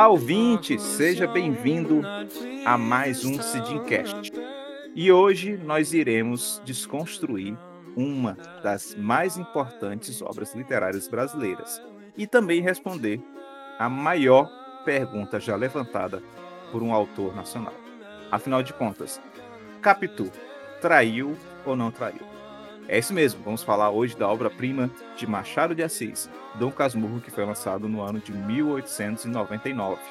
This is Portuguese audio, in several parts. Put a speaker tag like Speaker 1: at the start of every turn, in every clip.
Speaker 1: Olá, ouvinte! Seja bem-vindo a mais um Sidincast. E hoje nós iremos desconstruir uma das mais importantes obras literárias brasileiras e também responder a maior pergunta já levantada por um autor nacional. Afinal de contas, Capitu traiu ou não traiu? É isso mesmo, vamos falar hoje da obra-prima de Machado de Assis, Dom Casmurro, que foi lançado no ano de 1899.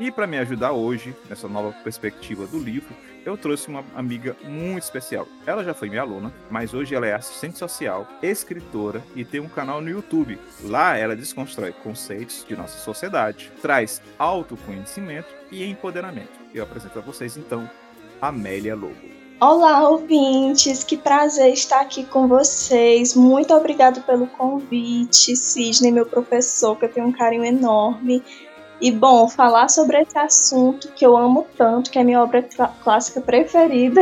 Speaker 1: E para me ajudar hoje, nessa nova perspectiva do livro, eu trouxe uma amiga muito especial. Ela já foi minha aluna, mas hoje ela é assistente social, escritora e tem um canal no YouTube. Lá ela desconstrói conceitos de nossa sociedade, traz autoconhecimento e empoderamento. Eu apresento a vocês então Amélia Lobo.
Speaker 2: Olá, ouvintes! Que prazer estar aqui com vocês. Muito obrigado pelo convite, Sidney, meu professor, que eu tenho um carinho enorme. E, bom, falar sobre esse assunto que eu amo tanto, que é minha obra clássica preferida,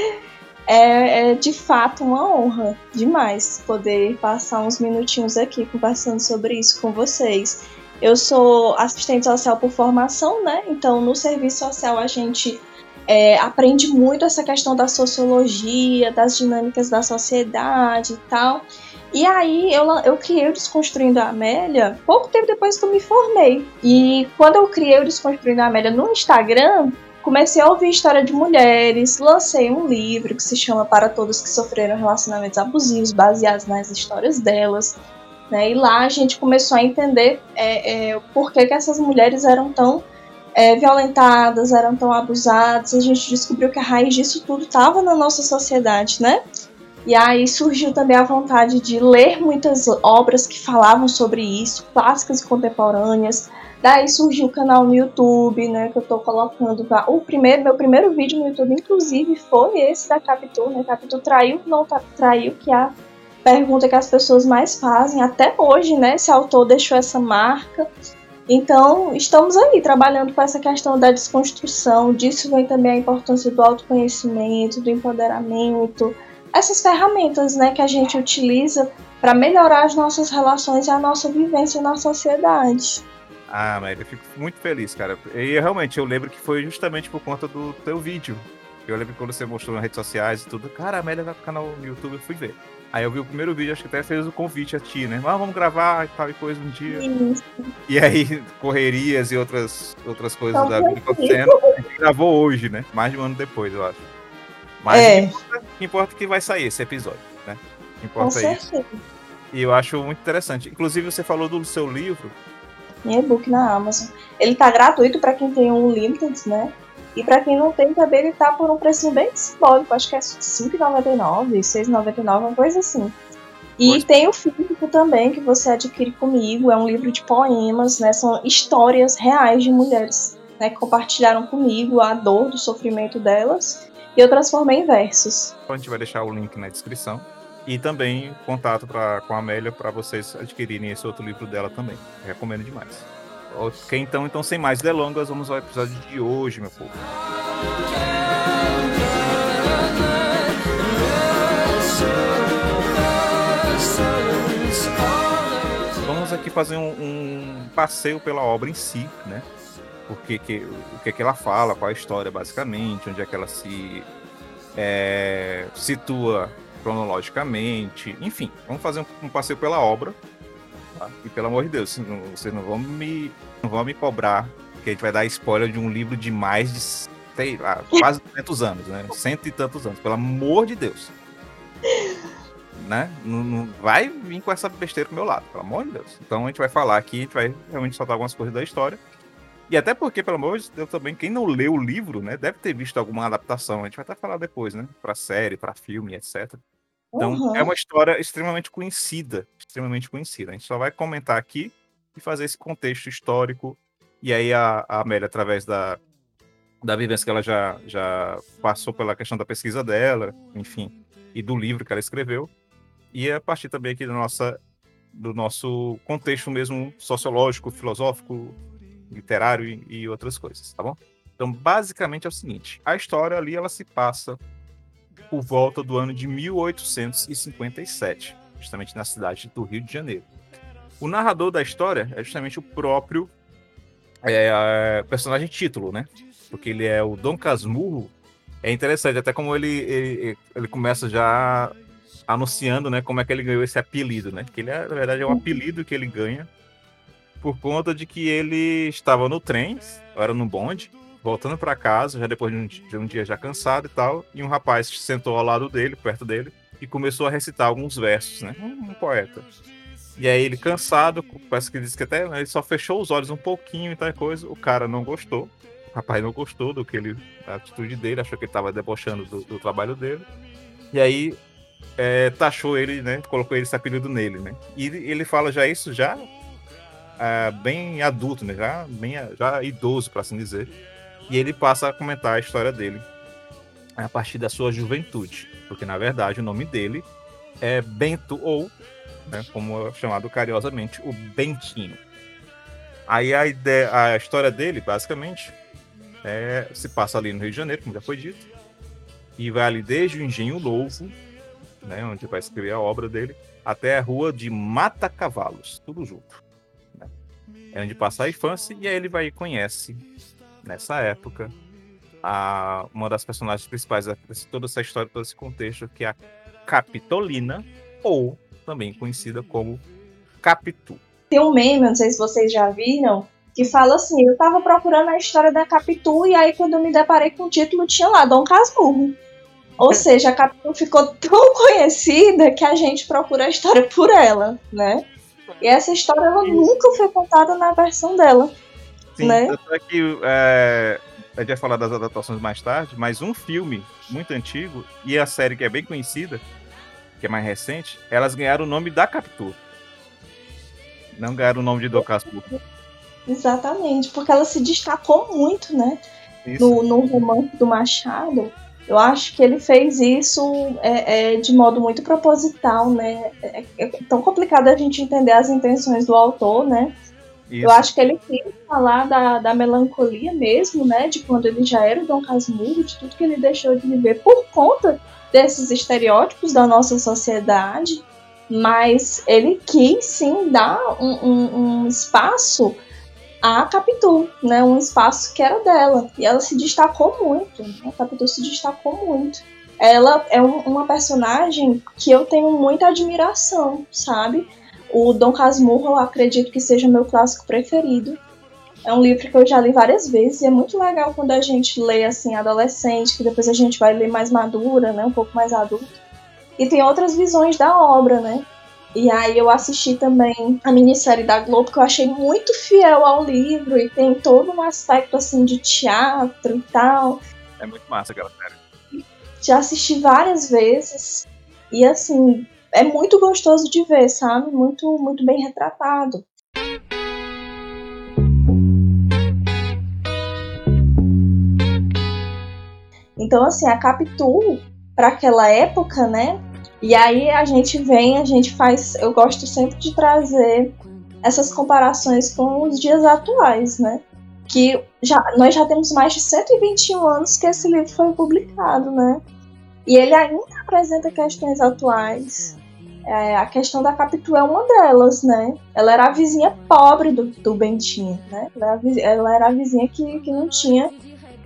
Speaker 2: é, é, de fato uma honra demais poder passar uns minutinhos aqui conversando sobre isso com vocês. Eu sou assistente social por formação, né? Então, no serviço social, a gente é, aprende muito essa questão da sociologia, das dinâmicas da sociedade e tal. E aí eu, eu criei o Desconstruindo a Amélia pouco tempo depois que eu me formei. E quando eu criei o Desconstruindo a Amélia no Instagram, comecei a ouvir história de mulheres, lancei um livro que se chama Para Todos que Sofreram Relacionamentos Abusivos, baseados nas histórias delas. Né? E lá a gente começou a entender é, é, por que, que essas mulheres eram tão é, violentadas, eram tão abusadas. A gente descobriu que a raiz disso tudo estava na nossa sociedade, né? E aí surgiu também a vontade de ler muitas obras que falavam sobre isso, clássicas e contemporâneas. Daí surgiu o canal no YouTube, né, que eu tô colocando. O primeiro, meu primeiro vídeo no YouTube, inclusive, foi esse da Capitu, né? Capitu traiu, não traiu, que é a pergunta que as pessoas mais fazem até hoje, né? Esse autor deixou essa marca. Então, estamos aí trabalhando com essa questão da desconstrução. Disso vem também a importância do autoconhecimento, do empoderamento, essas ferramentas né, que a gente utiliza para melhorar as nossas relações e a nossa vivência na sociedade.
Speaker 1: Ah, mas eu fico muito feliz, cara. E realmente eu lembro que foi justamente por conta do teu vídeo. Eu lembro quando você mostrou nas redes sociais e tudo, cara, a Amélia vai pro canal no YouTube, eu fui ver. Aí eu vi o primeiro vídeo, acho que até fez o convite a ti, né? Ah, vamos gravar e tal e coisa um dia. Isso. E aí, correrias e outras, outras coisas da vida acontecendo. A gente gravou hoje, né? Mais de um ano depois, eu acho. Mas é. o, que importa, o que importa é que vai sair esse episódio, né? O que importa Com é isso. E eu acho muito interessante. Inclusive, você falou do seu livro.
Speaker 2: E-book na Amazon. Ele tá gratuito para quem tem um Limited, né? E para quem não tem também, ele tá por um preço bem simbólico, acho que é R$5,99, R$6,99, uma coisa assim. E Poxa. tem o físico também, que você adquire comigo, é um livro de poemas, né? São histórias reais de mulheres né, que compartilharam comigo a dor do sofrimento delas e eu transformei em versos.
Speaker 1: A gente vai deixar o link na descrição e também contato pra, com a Amélia para vocês adquirirem esse outro livro dela também. recomendo demais. Ok, então, então sem mais delongas, vamos ao episódio de hoje, meu povo. Vamos aqui fazer um, um passeio pela obra em si, né? O que, que, o que, que ela fala, qual a história basicamente, onde é que ela se é, situa cronologicamente, enfim, vamos fazer um, um passeio pela obra Tá? E pelo amor de Deus, não, vocês não vão me, não vão me cobrar que a gente vai dar spoiler de um livro de mais de sei lá, quase 200 anos, né? Cento e tantos anos, pelo amor de Deus. Né? Não, não, vai vir com essa besteira pro meu lado, pelo amor de Deus. Então a gente vai falar aqui, a gente vai realmente soltar algumas coisas da história. E até porque, pelo amor de Deus, também, quem não leu o livro, né, deve ter visto alguma adaptação. A gente vai até falar depois, né? Pra série, pra filme, etc. Então, uhum. é uma história extremamente conhecida, extremamente conhecida. A gente só vai comentar aqui e fazer esse contexto histórico. E aí a, a Amélia, através da, da vivência que ela já, já passou pela questão da pesquisa dela, enfim, e do livro que ela escreveu, e a partir também aqui da nossa, do nosso contexto mesmo sociológico, filosófico, literário e, e outras coisas, tá bom? Então, basicamente é o seguinte: a história ali ela se passa por volta do ano de 1857, justamente na cidade do Rio de Janeiro. O narrador da história é justamente o próprio é, personagem título, né? Porque ele é o Dom Casmurro. É interessante, até como ele, ele, ele começa já anunciando, né, como é que ele ganhou esse apelido, né? Que ele, é, na verdade, é um apelido que ele ganha por conta de que ele estava no trem, era no bonde, voltando para casa, já depois de um, de um, dia já cansado e tal, e um rapaz sentou ao lado dele, perto dele, e começou a recitar alguns versos, né? Um, um poeta. E aí ele cansado, parece que disse que até ele só fechou os olhos um pouquinho e tal coisa, o cara não gostou, o rapaz não gostou do que ele, da atitude dele, achou que ele estava debochando do, do, trabalho dele. E aí é, taxou ele, né? Colocou esse apelido nele, né? E ele fala já isso já é, bem adulto, né? Já bem já idoso, para assim dizer e ele passa a comentar a história dele a partir da sua juventude, porque na verdade o nome dele é Bento ou, né, como é chamado carinhosamente, o Bentinho. Aí a ideia, a história dele, basicamente, é, se passa ali no Rio de Janeiro, como já foi dito, e vai ali desde o Engenho Novo, né, onde vai escrever a obra dele, até a rua de Mata Cavalos, tudo junto. Né? É onde passa a infância e aí ele vai e conhece nessa época, a, uma das personagens principais de toda essa história, todo esse contexto, que é a Capitolina, ou também conhecida como Capitu.
Speaker 2: Tem um meme, não sei se vocês já viram, que fala assim: eu tava procurando a história da Capitu, e aí quando eu me deparei com o título, tinha lá Dom Casmurro. Ou seja, a Capitu ficou tão conhecida que a gente procura a história por ela, né? E essa história ela nunca foi contada na versão dela.
Speaker 1: Sim, né? é que é, a gente vai falar das adaptações mais tarde, mas um filme muito antigo e a série que é bem conhecida, que é mais recente, elas ganharam o nome da Captura. Não ganharam o nome de Do
Speaker 2: Exatamente, porque ela se destacou muito, né? No, no romance do Machado. Eu acho que ele fez isso é, é, de modo muito proposital, né? É, é, tão complicado a gente entender as intenções do autor, né? Isso. Eu acho que ele quis falar da, da melancolia mesmo, né? De quando ele já era o Dom Casmurro, de tudo que ele deixou de viver por conta desses estereótipos da nossa sociedade. Mas ele quis sim dar um, um, um espaço à Capitu, né? Um espaço que era dela. E ela se destacou muito. Né? A Capitu se destacou muito. Ela é um, uma personagem que eu tenho muita admiração, sabe? O Dom Casmurro, eu acredito que seja meu clássico preferido. É um livro que eu já li várias vezes e é muito legal quando a gente lê assim adolescente, que depois a gente vai ler mais madura, né, um pouco mais adulto. E tem outras visões da obra, né? E aí eu assisti também a minissérie da Globo que eu achei muito fiel ao livro e tem todo um aspecto assim de teatro e tal.
Speaker 1: É muito massa aquela série.
Speaker 2: Já assisti várias vezes e assim, é muito gostoso de ver, sabe? Muito, muito bem retratado. Então, assim, a Capitu, para aquela época, né? E aí a gente vem, a gente faz. Eu gosto sempre de trazer essas comparações com os dias atuais, né? Que já, nós já temos mais de 121 anos que esse livro foi publicado, né? E ele ainda apresenta questões atuais. É, a questão da Capitu é uma delas, né? Ela era a vizinha pobre do, do Bentinho, né? Ela ela era a vizinha que, que não tinha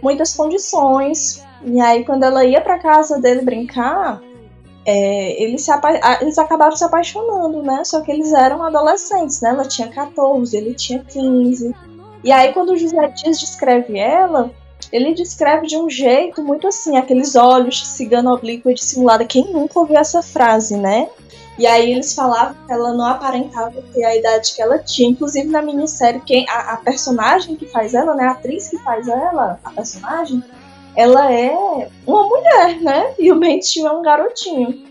Speaker 2: muitas condições. E aí, quando ela ia para casa dele brincar, é, eles, se eles acabaram se apaixonando, né? Só que eles eram adolescentes, né? Ela tinha 14, ele tinha 15. E aí, quando o José Dias descreve ela, ele descreve de um jeito muito assim, aqueles olhos cigano oblíquo e dissimulada. Quem nunca ouviu essa frase, né? E aí eles falavam que ela não aparentava ter a idade que ela tinha. Inclusive na minissérie, quem, a, a personagem que faz ela, né? A atriz que faz ela, a personagem, ela é uma mulher, né? E o Bentinho é um garotinho.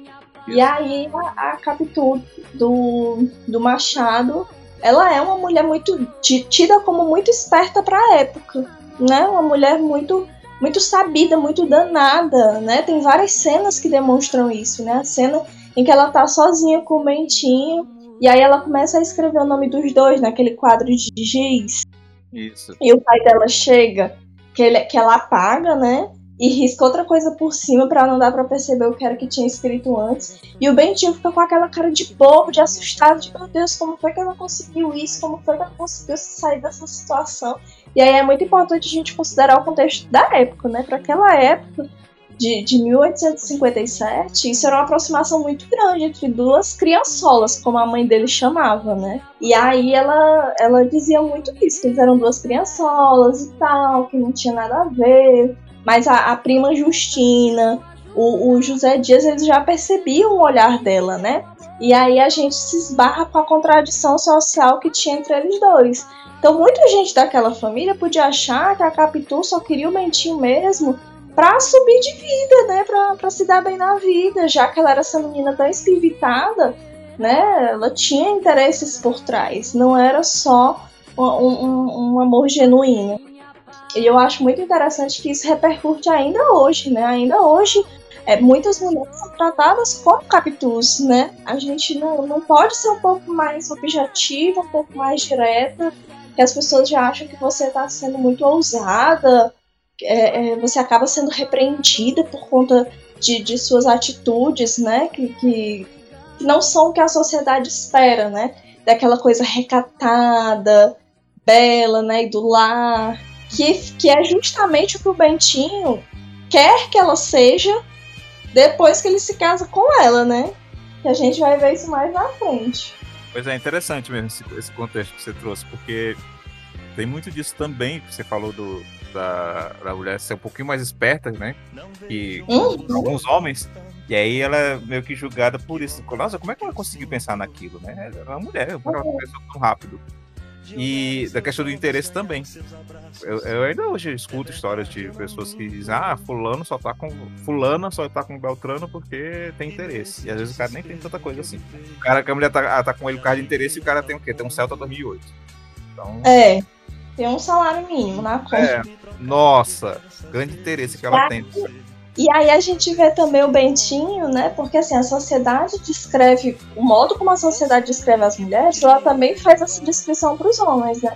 Speaker 2: E aí a, a Capitu do, do Machado, ela é uma mulher muito tida como muito esperta para a época, né? Uma mulher muito muito sabida, muito danada, né? Tem várias cenas que demonstram isso, né? A cena em que ela tá sozinha com o Bentinho e aí ela começa a escrever o nome dos dois naquele quadro de giz.
Speaker 1: Isso.
Speaker 2: E o pai dela chega, que, ele, que ela apaga, né? e risca outra coisa por cima para não dar para perceber o que era que tinha escrito antes. E o Bentinho fica com aquela cara de bobo, de assustado, de meu Deus, como foi que ela conseguiu isso? Como foi que ela conseguiu sair dessa situação? E aí é muito importante a gente considerar o contexto da época, né? Para aquela época de, de 1857, isso era uma aproximação muito grande entre duas criançolas, como a mãe dele chamava, né? E aí ela, ela dizia muito isso, que eles eram duas criançolas e tal, que não tinha nada a ver. Mas a, a prima Justina, o, o, José Dias, eles já percebiam o olhar dela, né? E aí a gente se esbarra com a contradição social que tinha entre eles dois. Então muita gente daquela família podia achar que a Capitu só queria o Mentinho mesmo para subir de vida, né? Pra, pra se dar bem na vida, já que ela era essa menina tão espivitada, né? Ela tinha interesses por trás, não era só um, um, um amor genuíno. E eu acho muito interessante que isso repercute ainda hoje, né? Ainda hoje, é, muitas mulheres são tratadas como capitus, né? A gente não, não pode ser um pouco mais objetiva, um pouco mais direta, que as pessoas já acham que você está sendo muito ousada, é, é, você acaba sendo repreendida por conta de, de suas atitudes, né? Que, que, não são o que a sociedade espera, né? Daquela coisa recatada, bela, né? E do lar que, que é justamente o que o Bentinho quer que ela seja depois que ele se casa com ela, né? Que a gente vai ver isso mais na frente.
Speaker 1: Pois é, interessante mesmo esse, esse contexto que você trouxe, porque tem muito disso também, que você falou do, da, da mulher ser um pouquinho mais esperta, né? Que uhum. alguns homens. E aí ela é meio que julgada por isso. Nossa, como é que ela conseguiu pensar naquilo, né? Ela é uma mulher, uma uhum. pessoa tão rápido. E da questão do interesse também. Eu, eu, ainda hoje escuto histórias de pessoas que dizem, ah, fulano só tá com. Fulana só tá com Beltrano porque tem interesse. E às vezes o cara nem tem tanta coisa assim. O cara que a mulher tá, tá com ele por causa de interesse e o cara tem o quê? Tem um Celta 2008.
Speaker 2: Então... É. Tem um salário mínimo na conta. É.
Speaker 1: Nossa, grande interesse que ela tem.
Speaker 2: E aí a gente vê também o Bentinho, né? Porque assim, a sociedade descreve, o modo como a sociedade descreve as mulheres, ela também faz essa descrição para os homens, né?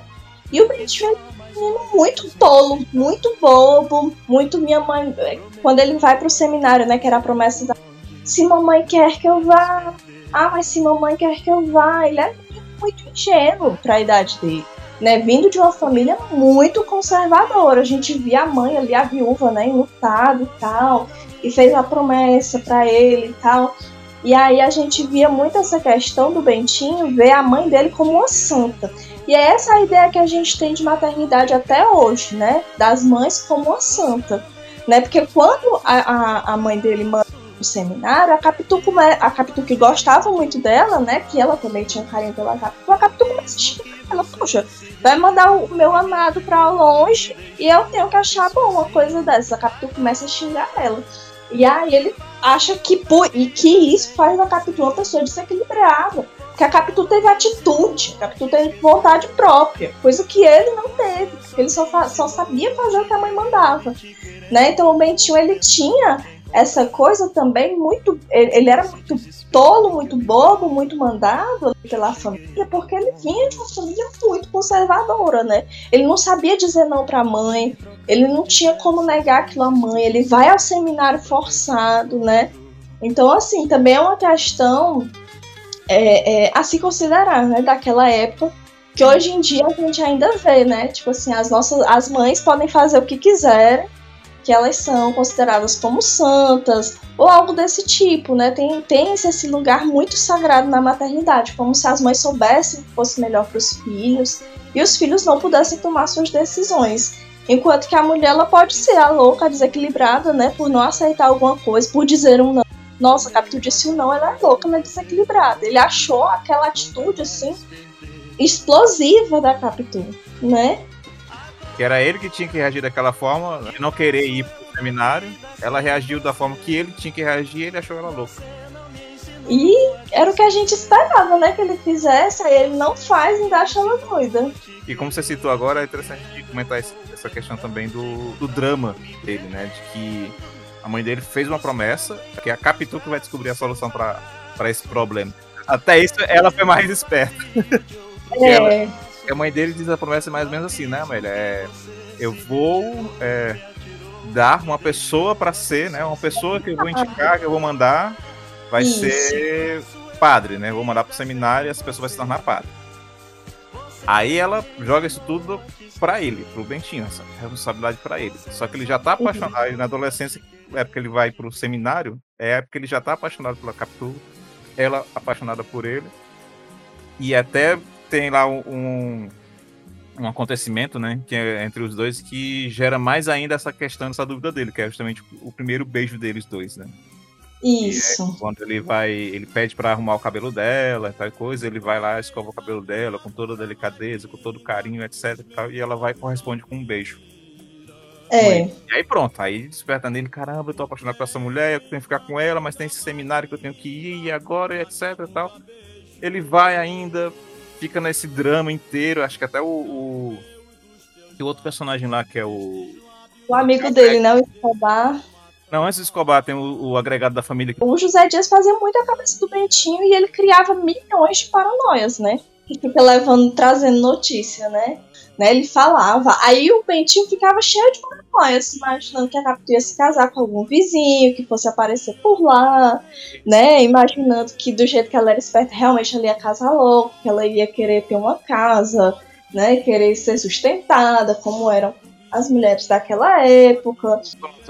Speaker 2: E o Bentinho é um menino muito tolo, muito bobo, muito minha mãe. Quando ele vai pro seminário, né? Que era a promessa da. Se mamãe quer que eu vá. Ah, mas se mamãe quer que eu vá. Ele é muito ingênuo para a idade dele né, vindo de uma família muito conservadora. A gente via a mãe ali, a viúva, né, enlutada e tal, e fez a promessa para ele e tal. E aí a gente via muito essa questão do Bentinho ver a mãe dele como uma santa. E é essa a ideia que a gente tem de maternidade até hoje, né? Das mães como uma santa. Né? Porque quando a, a, a mãe dele manda no seminário, a Capitu, a Capitu que gostava muito dela, né? Que ela também tinha um carinho pela Capitu, a Capitu começa a xingar ela, poxa, vai mandar o meu amado pra longe e eu tenho que achar bom uma coisa dessa. A Capitu começa a xingar ela. E aí ele acha que, por, e que isso faz a Capitu uma pessoa desequilibrada. Que a Capitu teve atitude, a Capitu teve vontade própria, coisa que ele não teve, ele só, só sabia fazer o que a mãe mandava. Né? Então o Bentinho ele tinha essa coisa também muito. Ele era muito tolo, muito bobo, muito mandado pela família, porque ele vinha de uma família muito conservadora, né? Ele não sabia dizer não para a mãe, ele não tinha como negar aquilo à mãe, ele vai ao seminário forçado, né? Então, assim, também é uma questão é, é, a se considerar, né? Daquela época, que hoje em dia a gente ainda vê, né? Tipo assim, as nossas as mães podem fazer o que quiserem que elas são consideradas como santas ou algo desse tipo, né? Tem, tem esse lugar muito sagrado na maternidade, como se as mães soubessem que fosse melhor para os filhos e os filhos não pudessem tomar suas decisões. Enquanto que a mulher ela pode ser a louca, a desequilibrada, né? Por não aceitar alguma coisa, por dizer um não. Nossa, Capitu disse um não, ela é louca, ela é desequilibrada. Ele achou aquela atitude assim explosiva da Capitu, né?
Speaker 1: Que era ele que tinha que reagir daquela forma, de não querer ir pro seminário. Ela reagiu da forma que ele tinha que reagir e ele achou ela louca.
Speaker 2: E era o que a gente esperava, né? Que ele fizesse, aí ele não faz e ainda acha ela doida.
Speaker 1: E como você citou agora, é interessante comentar essa questão também do, do drama dele, né? De que a mãe dele fez uma promessa, que é a Capitu que vai descobrir a solução para esse problema. Até isso, ela foi mais esperta.
Speaker 2: É.
Speaker 1: ela, a mãe dele diz a promessa mais ou menos assim, né, Amélia? É, eu vou é, dar uma pessoa para ser, né? Uma pessoa que eu vou indicar, que eu vou mandar, vai Isso. ser padre, né? Eu vou mandar pro seminário e essa pessoa vai se tornar padre. Aí ela joga isso tudo para ele, pro Bentinho, essa responsabilidade para ele. Só que ele já tá apaixonado, uhum. na adolescência, é porque ele vai pro seminário, é porque ele já tá apaixonado pela Capitu, ela apaixonada por ele. E até tem lá um, um acontecimento, né, que é entre os dois que gera mais ainda essa questão, essa dúvida dele, que é justamente o primeiro beijo deles dois, né?
Speaker 2: Isso.
Speaker 1: É, quando ele vai, ele pede para arrumar o cabelo dela, tal coisa, ele vai lá, escova o cabelo dela com toda delicadeza, com todo carinho, etc. E, tal, e ela vai corresponde com um beijo.
Speaker 2: É.
Speaker 1: E aí pronto, aí desperta nele, caramba, eu tô apaixonado por essa mulher, eu tenho que ficar com ela, mas tem esse seminário que eu tenho que ir, agora, etc tal. Ele vai ainda, fica nesse drama inteiro, acho que até o, o, o outro personagem lá, que é o...
Speaker 2: O amigo dele, né, o Escobar.
Speaker 1: Não, antes do Escobar tem o, o, agregado da família.
Speaker 2: O José Dias fazia muito a cabeça do Bentinho e ele criava milhões de paranoias, né? Que fica levando, trazendo notícia, né? Né? Ele falava. Aí o Bentinho ficava cheio de paranoias, imaginando que a Capitu ia se casar com algum vizinho, que fosse aparecer por lá, né? Imaginando que do jeito que ela era esperta, realmente ela ia casar logo, que ela ia querer ter uma casa, né? Querer ser sustentada, como eram as mulheres daquela época.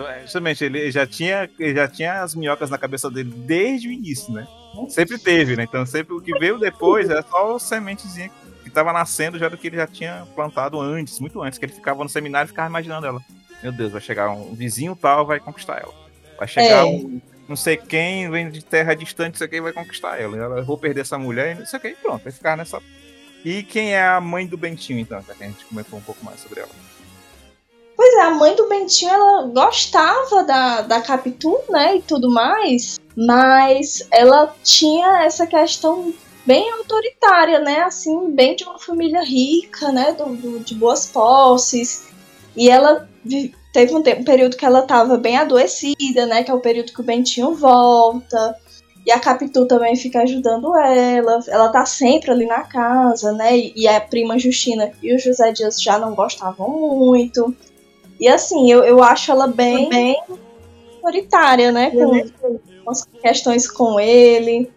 Speaker 1: É, justamente, ele já tinha, ele já tinha as minhocas na cabeça dele desde o início, né? Sempre teve, né? Então sempre o que veio depois é só sementezinha que estava nascendo já do que ele já tinha plantado antes, muito antes, que ele ficava no seminário e ficava imaginando ela. Meu Deus, vai chegar um vizinho tal, vai conquistar ela. Vai chegar é. um não sei quem, vem de terra distante, não sei quem vai conquistar ela. Eu vou perder essa mulher, não sei quem, pronto, vai ficar nessa. E quem é a mãe do Bentinho, então, que a gente comentou um pouco mais sobre ela.
Speaker 2: Pois é, a mãe do Bentinho, ela gostava da, da Capitu, né, e tudo mais, mas ela tinha essa questão bem autoritária, né, assim, bem de uma família rica, né, do, do de boas posses, e ela teve um, tempo, um período que ela estava bem adoecida, né, que é o período que o Bentinho volta, e a Capitu também fica ajudando ela. Ela tá sempre ali na casa, né? E a prima Justina e o José Dias já não gostavam muito. E assim, eu, eu acho ela bem, bem autoritária, né? Com, com as questões com ele.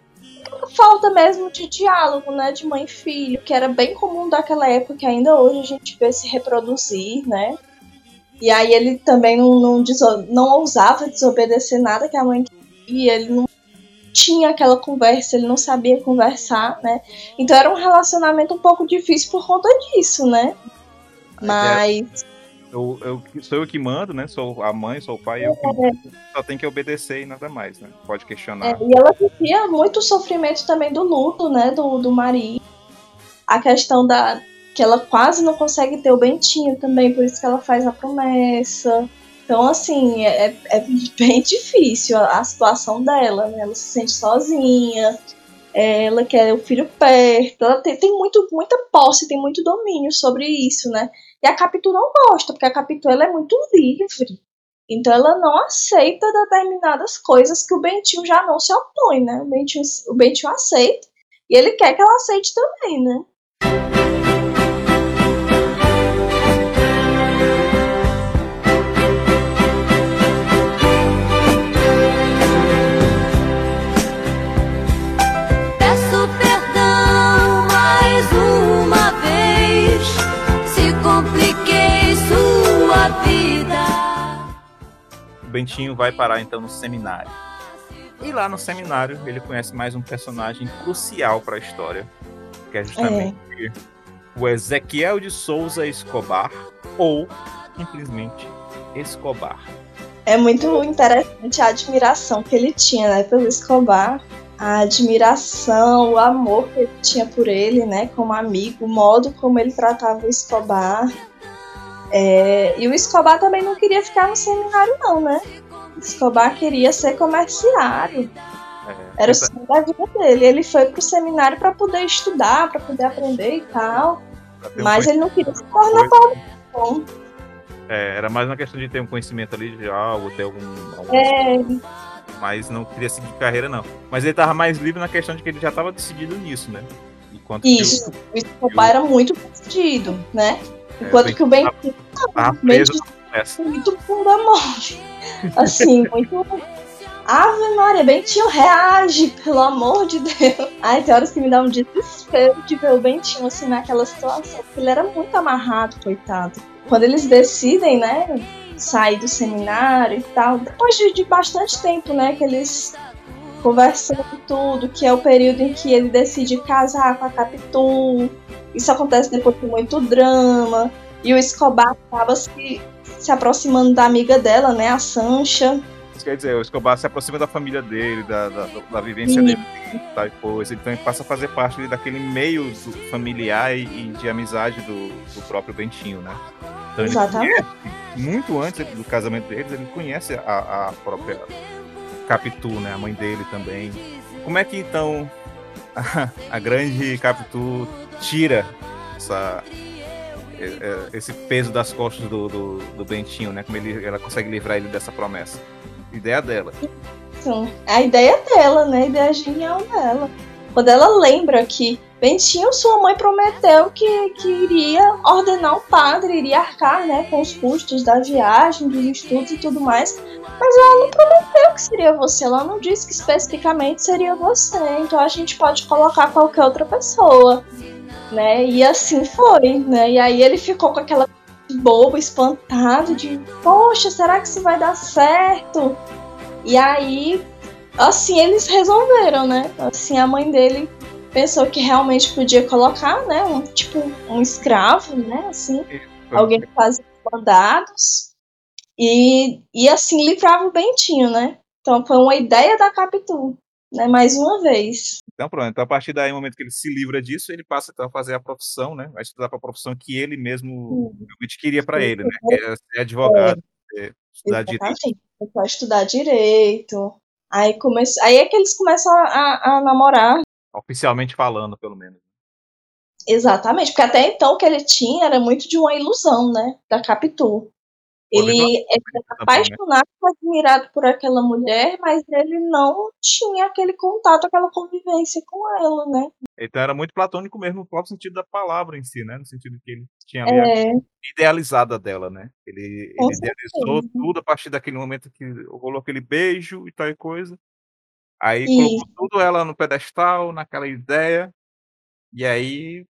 Speaker 2: Falta mesmo de diálogo, né? De mãe e filho, que era bem comum daquela época, que ainda hoje a gente vê se reproduzir, né? E aí ele também não, não, não ousava desobedecer nada que a mãe queria, ele não tinha aquela conversa, ele não sabia conversar, né? Então era um relacionamento um pouco difícil por conta disso, né? Mas
Speaker 1: eu, eu, sou eu que mando, né? Sou a mãe, sou o pai, eu que é. só tem que obedecer e nada mais, né? Pode questionar.
Speaker 2: É, e ela vivia muito sofrimento também do luto, né? Do, do marido. A questão da. que ela quase não consegue ter o Bentinho também, por isso que ela faz a promessa. Então, assim, é, é, é bem difícil a, a, situação dela, né? Ela se sente sozinha, ela quer o filho perto, ela tem, tem muito, muita posse, tem muito domínio sobre isso, né? E a Capitu não gosta, porque a Capitu ela é muito livre. Então ela não aceita determinadas coisas que o Bentinho já não se opõe, né? O Bentinho, o Bentinho aceita e ele quer que ela aceite também, né?
Speaker 1: Bentinho vai parar então no seminário. E lá no seminário ele conhece mais um personagem crucial para a história, que é justamente é. o Ezequiel de Souza Escobar, ou simplesmente Escobar.
Speaker 2: É muito interessante a admiração que ele tinha né, pelo Escobar, a admiração, o amor que ele tinha por ele, né, como amigo, o modo como ele tratava o Escobar. É, e o Escobar também não queria ficar no seminário, não, né? O Escobar queria ser comerciário. É, Era o sonho da vida dele. Ele foi pro seminário para poder estudar, para poder aprender e tal. Mas ele não queria se tornar bom.
Speaker 1: É, era mais uma questão de ter um conhecimento ali de algo, ter algum. algum é. Mas não queria seguir carreira, não. Mas ele tava mais livre na questão de que ele já estava decidido nisso, né?
Speaker 2: Enquanto Isso, o Escobar era muito decidido, né? Enquanto é, que o Bentinho.
Speaker 1: Tava preso
Speaker 2: muito bunda mole. Assim, muito. Ave Maria, Bentinho reage, pelo amor de Deus. Ai, tem horas que me dá um desespero de ver o Bentinho assim naquela situação, ele era muito amarrado, coitado. Quando eles decidem, né, sair do seminário e tal, depois de, de bastante tempo, né, que eles conversando tudo, que é o período em que ele decide casar com a Capitu. Isso acontece depois de muito drama. E o Escobar acaba se, se aproximando da amiga dela, né, a Sancha.
Speaker 1: Isso quer dizer, o Escobar se aproxima da família dele, da, da, da vivência Sim. dele, tal coisa. Então ele passa a fazer parte daquele meio familiar e, de amizade do, do, próprio Bentinho, né? Então, Exatamente. Conhece, muito antes do casamento deles, ele conhece a, a própria Capitu, né? A mãe dele também. Como é que então a, grande Capitu tira essa, é, é, esse peso das costas do, do, do, Bentinho, né? Como ele, ela consegue livrar ele dessa promessa? Ideia dela.
Speaker 2: Sim, a ideia dela, né? A ideia genial dela. Quando ela lembra que Bentinho, sua mãe prometeu que, que iria ordenar o padre, iria arcar né, com os custos da viagem, dos estudos e tudo mais. Mas ela não prometeu que seria você, ela não disse que especificamente seria você. Então a gente pode colocar qualquer outra pessoa. Né? E assim foi, né? E aí ele ficou com aquela bobo, espantado, de poxa, será que isso vai dar certo? E aí, assim, eles resolveram, né? Assim, a mãe dele pensou que realmente podia colocar, né, um tipo um escravo, né, assim, alguém que fazia mandados e, e assim livrava o Bentinho, né? Então foi uma ideia da Capitu, né, mais uma vez.
Speaker 1: Então pronto, então a partir daí, no momento que ele se livra disso, ele passa então, a fazer a profissão, né, vai estudar para a profissão que ele mesmo Sim. realmente queria para ele, né, que é ser advogado, é. estudar Exatamente. direito.
Speaker 2: Estudar direito. Aí, come... aí é que eles começam a, a namorar
Speaker 1: Oficialmente falando, pelo menos.
Speaker 2: Exatamente, porque até então o que ele tinha era muito de uma ilusão, né? Da Capitu. Ele era né? apaixonado, admirado por aquela mulher, mas ele não tinha aquele contato, aquela convivência com ela, né?
Speaker 1: Então era muito platônico mesmo, no próprio sentido da palavra em si, né? No sentido que ele tinha é... idealizada dela, né? Ele, ele idealizou tudo a partir daquele momento que rolou aquele beijo e tal coisa. Aí colocou tudo ela no pedestal, naquela ideia, e aí,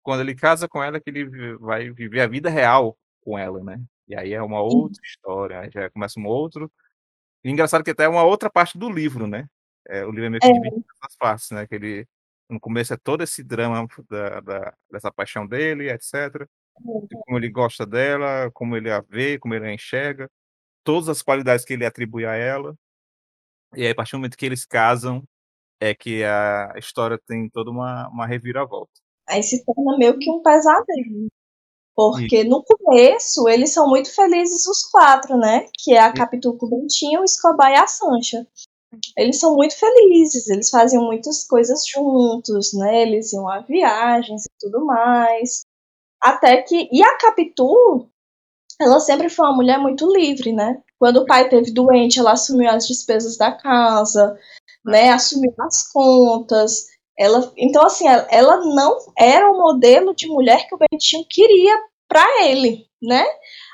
Speaker 1: quando ele casa com ela, que ele vai viver a vida real com ela, né? E aí é uma outra história, aí já começa um outro. E engraçado que até é uma outra parte do livro, né? É, o livro é meio que é. dividido em duas partes, né? Que ele, no começo é todo esse drama da, da, dessa paixão dele, etc. De como ele gosta dela, como ele a vê, como ele a enxerga, todas as qualidades que ele atribui a ela. E aí, a partir do momento que eles casam, é que a história tem toda uma, uma reviravolta.
Speaker 2: Aí se torna meio que um pesadelo. Porque no começo eles são muito felizes os quatro, né? Que é a Capitu com o Bentinho, o Escobar e a Sancha. Eles são muito felizes, eles faziam muitas coisas juntos, né? Eles iam a viagens e tudo mais. Até que. E a Capitu, ela sempre foi uma mulher muito livre, né? Quando o pai teve doente, ela assumiu as despesas da casa, né? Assumiu as contas. Ela, então assim, ela não era o modelo de mulher que o Bentinho queria para ele, né?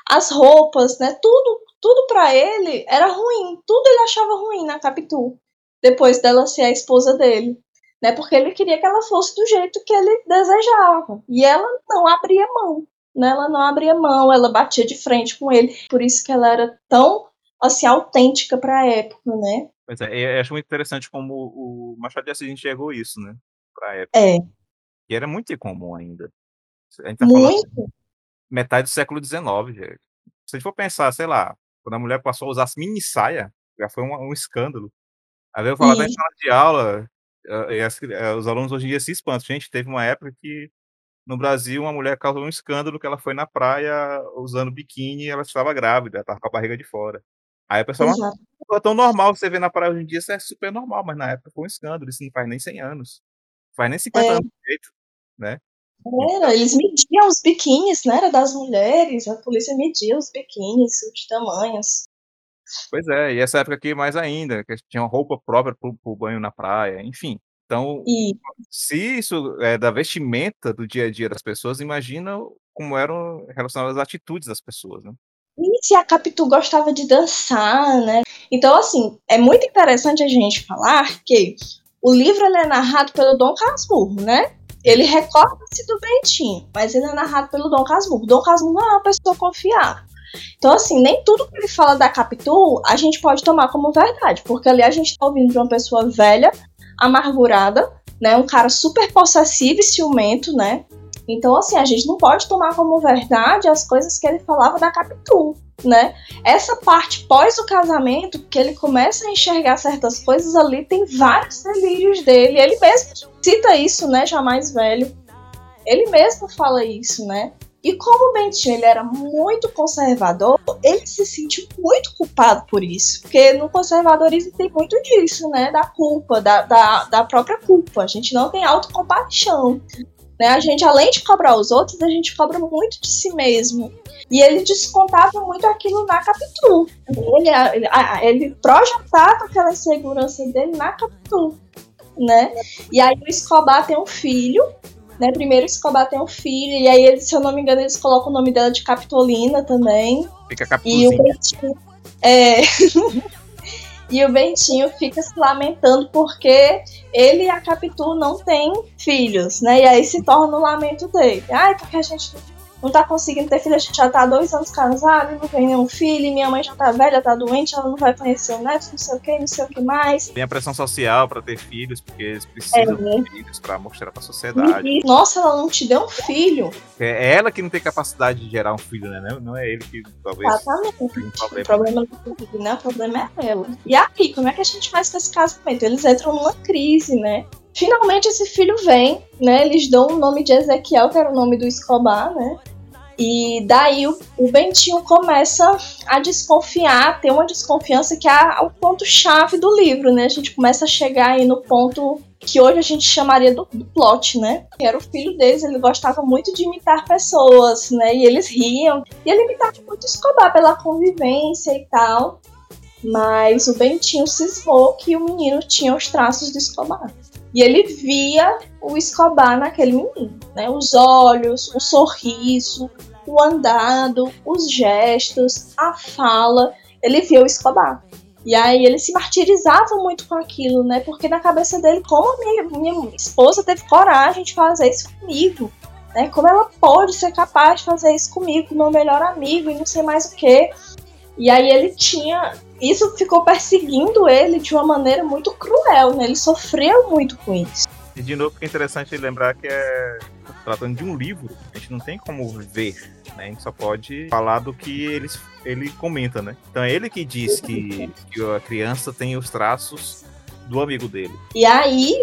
Speaker 2: As roupas, né? Tudo, tudo para ele era ruim. Tudo ele achava ruim na Capitu. Depois dela ser a esposa dele, né? Porque ele queria que ela fosse do jeito que ele desejava. E ela não abria mão né, ela não abria mão, ela batia de frente com ele. Por isso que ela era tão assim autêntica para a época, né?
Speaker 1: Pois é, eu acho muito interessante como o Machado de Assis enxergou isso, né, para a época.
Speaker 2: É.
Speaker 1: E era muito incomum ainda. A gente tá muito. Falando metade do século XIX, gente. Se a gente for pensar, sei lá, quando a mulher passou a usar mini saia, já foi um, um escândalo. Aí eu falar da sala de aula, eh, e as, eh, os alunos hoje em dia se espantam. Gente, teve uma época que no Brasil, uma mulher causou um escândalo que ela foi na praia usando biquíni e ela estava grávida, estava com a barriga de fora. Aí a pessoa, é tão normal você vê na praia hoje em dia, isso é super normal, mas na época foi um escândalo, isso não faz nem 100 anos. Faz nem 50 é. anos direito, né?
Speaker 2: Era, eles mediam os biquínis, né? Era das mulheres, a polícia media os biquínis, os tamanhos.
Speaker 1: Pois é, e essa época aqui mais ainda, que tinha uma roupa própria para o banho na praia, enfim. Então, e... se isso é da vestimenta do dia a dia das pessoas, imagina como eram relacionadas às atitudes das pessoas, né?
Speaker 2: Se a Capitu gostava de dançar, né? Então, assim, é muito interessante a gente falar que o livro é narrado pelo Dom Casmurro, né? Ele recorda-se do Bentinho, mas ele é narrado pelo Dom Casmurro. Dom Casmurro não é uma pessoa confiável. Então, assim, nem tudo que ele fala da Capitu a gente pode tomar como verdade, porque ali a gente está ouvindo de uma pessoa velha, amargurada, né? Um cara super possessivo e ciumento, né? Então, assim, a gente não pode tomar como verdade as coisas que ele falava da Capitu, né? Essa parte pós o casamento, que ele começa a enxergar certas coisas ali, tem vários delírios dele. Ele mesmo cita isso, né? Já mais velho. Ele mesmo fala isso, né? E como o Bentinho ele era muito conservador, ele se sentiu muito culpado por isso. Porque no conservadorismo tem muito disso, né? Da culpa, da, da, da própria culpa. A gente não tem autocompaixão. Né? A gente, além de cobrar os outros, a gente cobra muito de si mesmo. E ele descontava muito aquilo na Capitu. Ele, ele, ele projetava aquela insegurança dele na Capitu. Né? E aí o Escobar tem um filho, né? Primeiro o Escobar tem um filho, e aí, ele, se eu não me engano, eles colocam o nome dela de Capitolina também.
Speaker 1: Fica Capituzinha.
Speaker 2: E o é... e o Bentinho fica se lamentando porque ele e a Capitu não têm filhos, né? E aí se torna o lamento dele. Ai, porque a gente não tá conseguindo ter filho, a gente já tá há dois anos casado, não tem nenhum filho, minha mãe já tá velha, tá doente, ela não vai conhecer o neto, não sei o que, não sei o que mais.
Speaker 1: Tem a pressão social para ter filhos, porque eles precisam é. ter filhos para mostrar pra sociedade.
Speaker 2: E, nossa, ela não te deu um filho.
Speaker 1: É ela que não tem capacidade de gerar um filho, né? Não é ele que talvez.
Speaker 2: Exatamente. Um problema. O problema não é né? O problema é ela. E aí, como é que a gente faz com esse casamento? Eles entram numa crise, né? Finalmente esse filho vem, né? Eles dão o nome de Ezequiel, que era o nome do Escobar, né? E daí o, o Bentinho começa a desconfiar, ter uma desconfiança que é o ponto-chave do livro, né? A gente começa a chegar aí no ponto que hoje a gente chamaria do, do plot, né? Que era o filho deles, ele gostava muito de imitar pessoas, né? E eles riam. E ele imitava muito Escobar pela convivência e tal. Mas o Bentinho cismou que o menino tinha os traços de Escobar. E ele via o Escobar naquele menino, né? Os olhos, o sorriso, o andado, os gestos, a fala. Ele via o Escobar. E aí ele se martirizava muito com aquilo, né? Porque na cabeça dele, como a minha, minha esposa teve coragem de fazer isso comigo? Né? Como ela pode ser capaz de fazer isso comigo, meu melhor amigo, e não sei mais o que. E aí ele tinha isso ficou perseguindo ele de uma maneira muito cruel, né? Ele sofreu muito com isso.
Speaker 1: E de novo, é interessante lembrar que é tratando de um livro, a gente não tem como ver, né? A gente só pode falar do que ele, ele comenta, né? Então é ele que diz que, que a criança tem os traços do amigo dele.
Speaker 2: E aí,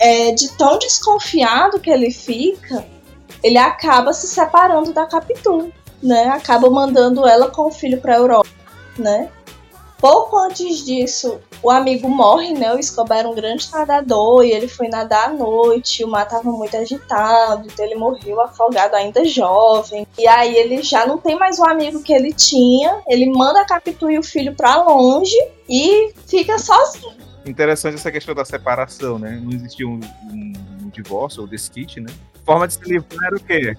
Speaker 2: é, de tão desconfiado que ele fica, ele acaba se separando da Capitu, né? Acaba mandando ela com o filho para Europa, né? Pouco antes disso, o amigo morre, né? O Escobar era um grande nadador e ele foi nadar à noite. O mar estava muito agitado, então ele morreu afogado ainda jovem. E aí ele já não tem mais o amigo que ele tinha. Ele manda a e o filho para longe e fica sozinho.
Speaker 1: Interessante essa questão da separação, né? Não existia um, um, um divórcio ou desquite, né? A forma de se livrar era o quê?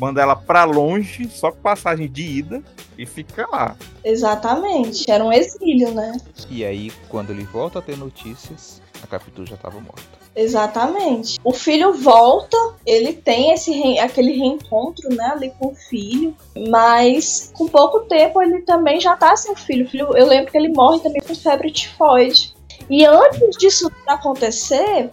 Speaker 1: Manda ela para longe, só com passagem de ida, e fica lá.
Speaker 2: Exatamente, era um exílio, né?
Speaker 3: E aí, quando ele volta a ter notícias, a Capitu já estava morta.
Speaker 2: Exatamente. O filho volta, ele tem esse re... aquele reencontro, né, ali com o filho, mas com pouco tempo ele também já tá sem o filho. Filho eu lembro que ele morre também com febre tifoide. E antes disso acontecer,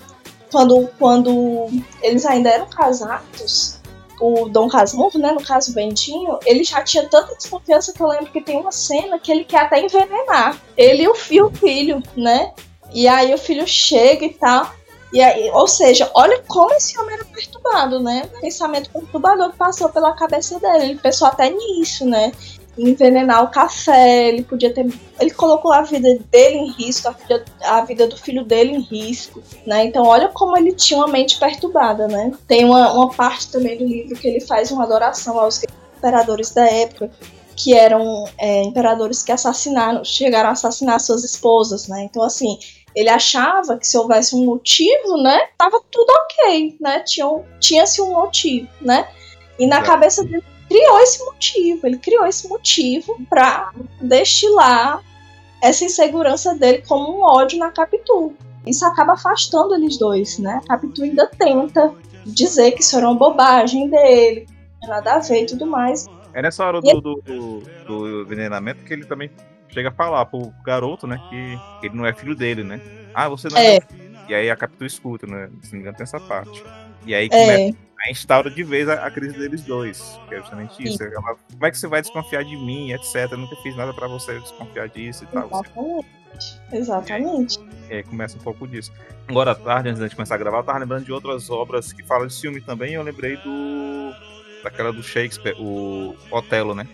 Speaker 2: quando, quando eles ainda eram casados, o Dom Casmurro, né, no caso o Bentinho, ele já tinha tanta desconfiança que eu lembro que tem uma cena que ele quer até envenenar ele e o, filho, o filho, né? E aí o filho chega e tal. E aí, ou seja, olha como esse homem era perturbado, né? Pensamento perturbador passou pela cabeça dele. Ele pensou até nisso, né? Envenenar o café, ele podia ter. Ele colocou a vida dele em risco, a vida, a vida do filho dele em risco, né? Então olha como ele tinha uma mente perturbada, né? Tem uma, uma parte também do livro que ele faz uma adoração aos imperadores da época, que eram é, imperadores que assassinaram, chegaram a assassinar suas esposas, né? Então assim, ele achava que se houvesse um motivo, né, tava tudo ok, né? Tinha, tinha-se um motivo, né? E na cabeça dele criou esse motivo, ele criou esse motivo para destilar essa insegurança dele como um ódio na Capitu. Isso acaba afastando eles dois, né? A Capitu ainda tenta dizer que isso era uma bobagem dele, não nada a ver e tudo mais.
Speaker 1: É nessa hora do, do, do, do envenenamento que ele também chega a falar pro garoto, né, que ele não é filho dele, né? Ah, você não é. é. E aí a Capitu escuta, né? Se não me engano, tem essa parte. E aí começa, é a instaura de vez a, a, crise deles dois. Que é justamente isso. Ela, como é que você vai desconfiar de mim, etc. Eu nunca fiz nada para você desconfiar disso e tal.
Speaker 2: Exatamente. Exatamente.
Speaker 1: É, começa um pouco disso. Agora à tarde, antes de começar a gravar, eu tava lembrando de outras obras que falam de filme também. eu lembrei do. daquela do Shakespeare, o Otelo, né?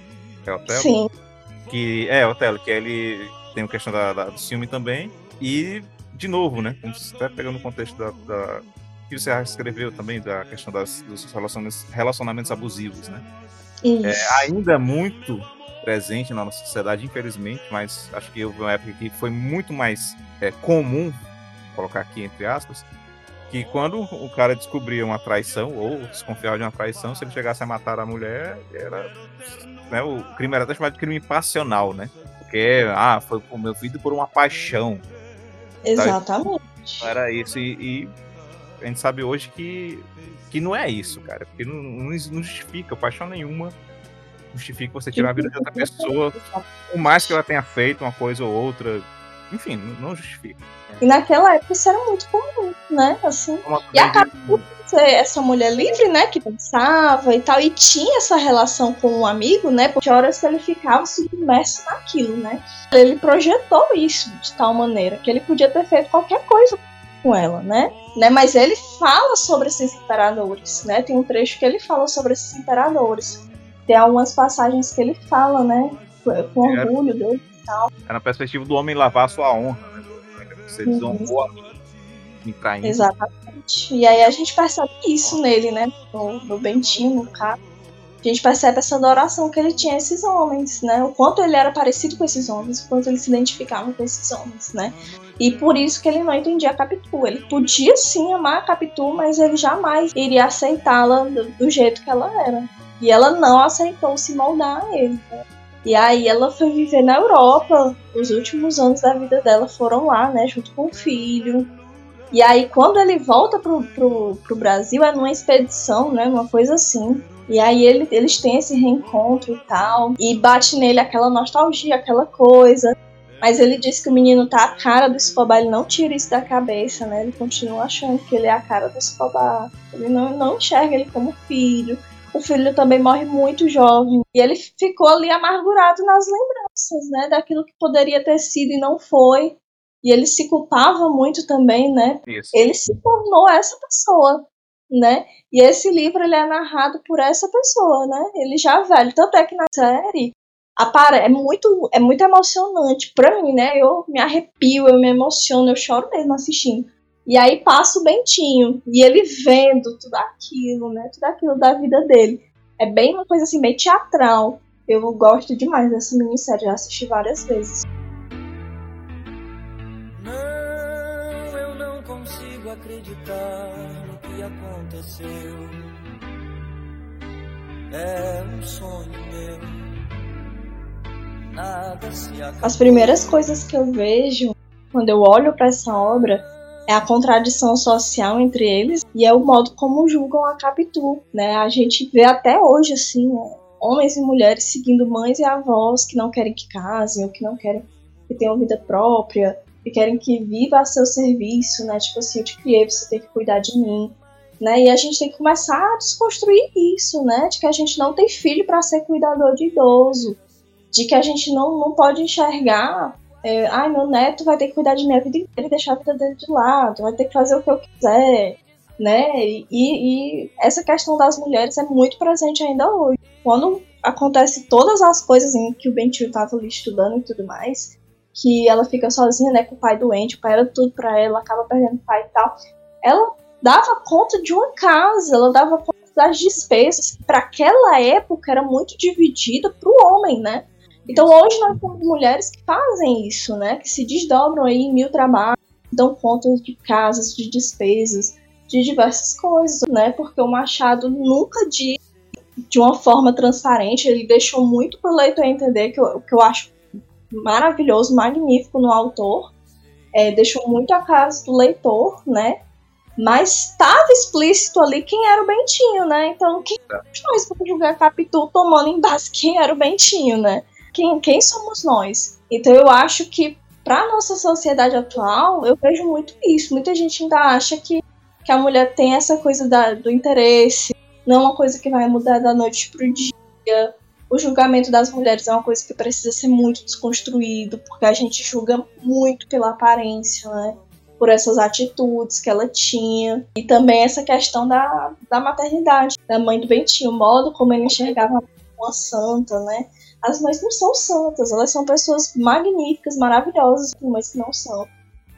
Speaker 1: É Otelo?
Speaker 2: Sim.
Speaker 1: Que, é, Otelo, que ele tem a questão da, da, do filme também. E, de novo, né? Até pegando o contexto da, da que você escreveu também da questão das, dos relacionamentos, relacionamentos abusivos, né? É, ainda muito presente na nossa sociedade, infelizmente, mas acho que houve uma época que foi muito mais é, comum, colocar aqui entre aspas, que quando o cara descobria uma traição ou desconfiava de uma traição, se ele chegasse a matar a mulher, era né, o crime era até chamado de crime passional, né? Porque ah, foi movido por uma paixão.
Speaker 2: Exatamente.
Speaker 1: Então, era isso e, e a gente sabe hoje que, que não é isso, cara. Porque não, não, não justifica paixão nenhuma. Justifica você tirar a vida de outra pessoa, por mais que ela tenha feito uma coisa ou outra. Enfim, não, não justifica.
Speaker 2: E naquela época isso era muito comum, né? Assim. E acaba por ser essa mulher livre, né? Que pensava e tal, e tinha essa relação com um amigo, né? Porque horas que ele ficava submerso naquilo, né? Ele projetou isso de tal maneira que ele podia ter feito qualquer coisa com ela, né? né? Mas ele fala sobre esses imperadores, né? Tem um trecho que ele fala sobre esses imperadores. Tem algumas passagens que ele fala, né? Com orgulho dele e tal.
Speaker 1: É na perspectiva do homem lavar a sua honra, né? Você desonrou a mim, me traindo.
Speaker 2: Exatamente. E aí a gente percebe isso nele, né? No, no Bentinho, no cara. A gente percebe essa adoração que ele tinha a esses homens, né? O quanto ele era parecido com esses homens, o quanto ele se identificava com esses homens, né? E por isso que ele não entendia a Capitu. Ele podia sim amar a Capitu, mas ele jamais iria aceitá-la do, do, jeito que ela era. E ela não aceitou se moldar a ele. E aí ela foi viver na Europa. Os últimos anos da vida dela foram lá, né? Junto com o filho. E aí quando ele volta pro, pro, pro Brasil é numa expedição, né? Uma coisa assim. E aí ele, eles têm esse reencontro e tal. E bate nele aquela nostalgia, aquela coisa. Mas ele diz que o menino tá a cara do Escobar, ele não tira isso da cabeça, né? Ele continua achando que ele é a cara do Escobar. Ele não, não enxerga ele como filho. O filho também morre muito jovem. E ele ficou ali amargurado nas lembranças, né? Daquilo que poderia ter sido e não foi. E ele se culpava muito também, né?
Speaker 1: Isso.
Speaker 2: Ele se tornou essa pessoa, né? E esse livro ele é narrado por essa pessoa, né? Ele já velho. Tanto é que na série apare é muito é muito emocionante para mim, né? Eu me arrepio, eu me emociono, eu choro mesmo assistindo. E aí passa o Bentinho e ele vendo tudo aquilo, né? Tudo aquilo da vida dele. É bem uma coisa assim, bem teatral. Eu gosto demais dessa minissérie, já assisti várias vezes.
Speaker 4: Acreditar no que aconteceu. É um sonho meu
Speaker 2: as primeiras coisas que eu vejo quando eu olho para essa obra é a contradição social entre eles e é o modo como julgam a Capitu, né? A gente vê até hoje assim, homens e mulheres seguindo mães e avós que não querem que casem ou que não querem que tenham vida própria, que querem que viva a seu serviço, né? Tipo assim, eu te criei, você tem que cuidar de mim. Né? E a gente tem que começar a desconstruir isso, né? De que a gente não tem filho para ser cuidador de idoso, de que a gente não, não pode enxergar, é, ai, meu neto vai ter que cuidar de minha vida inteira e deixar a vida dele de lado, vai ter que fazer o que eu quiser, né? E, e essa questão das mulheres é muito presente ainda hoje. Quando acontece todas as coisas em que o Bentinho estava ali estudando e tudo mais, que ela fica sozinha, né, com o pai doente, o pai era tudo para ela, acaba perdendo o pai e tal. Ela dava conta de uma casa, ela dava conta das despesas, que para aquela época era muito dividida para o homem, né? Então hoje nós temos mulheres que fazem isso, né? Que se desdobram aí em mil trabalhos, dão conta de casas, de despesas, de diversas coisas, né? Porque o Machado nunca diz de uma forma transparente. Ele deixou muito pro leitor entender que eu, que eu acho maravilhoso, magnífico no autor. É, deixou muito a casa do leitor, né? Mas estava explícito ali quem era o Bentinho, né? Então, quem
Speaker 1: É.
Speaker 2: nós para julgar Capitu tomando em base quem era o Bentinho, né? Quem, quem somos nós? Então, eu acho que para nossa sociedade atual, eu vejo muito isso. Muita gente ainda acha que, que a mulher tem essa coisa da, do interesse, não é uma coisa que vai mudar da noite pro dia. O julgamento das mulheres é uma coisa que precisa ser muito desconstruído, porque a gente julga muito pela aparência, né? Por essas atitudes que ela tinha. E também essa questão da, da maternidade, da mãe do Bentinho, o modo como ele enxergava uma santa, né? As mães não são santas, elas são pessoas magníficas, maravilhosas, mas que não são.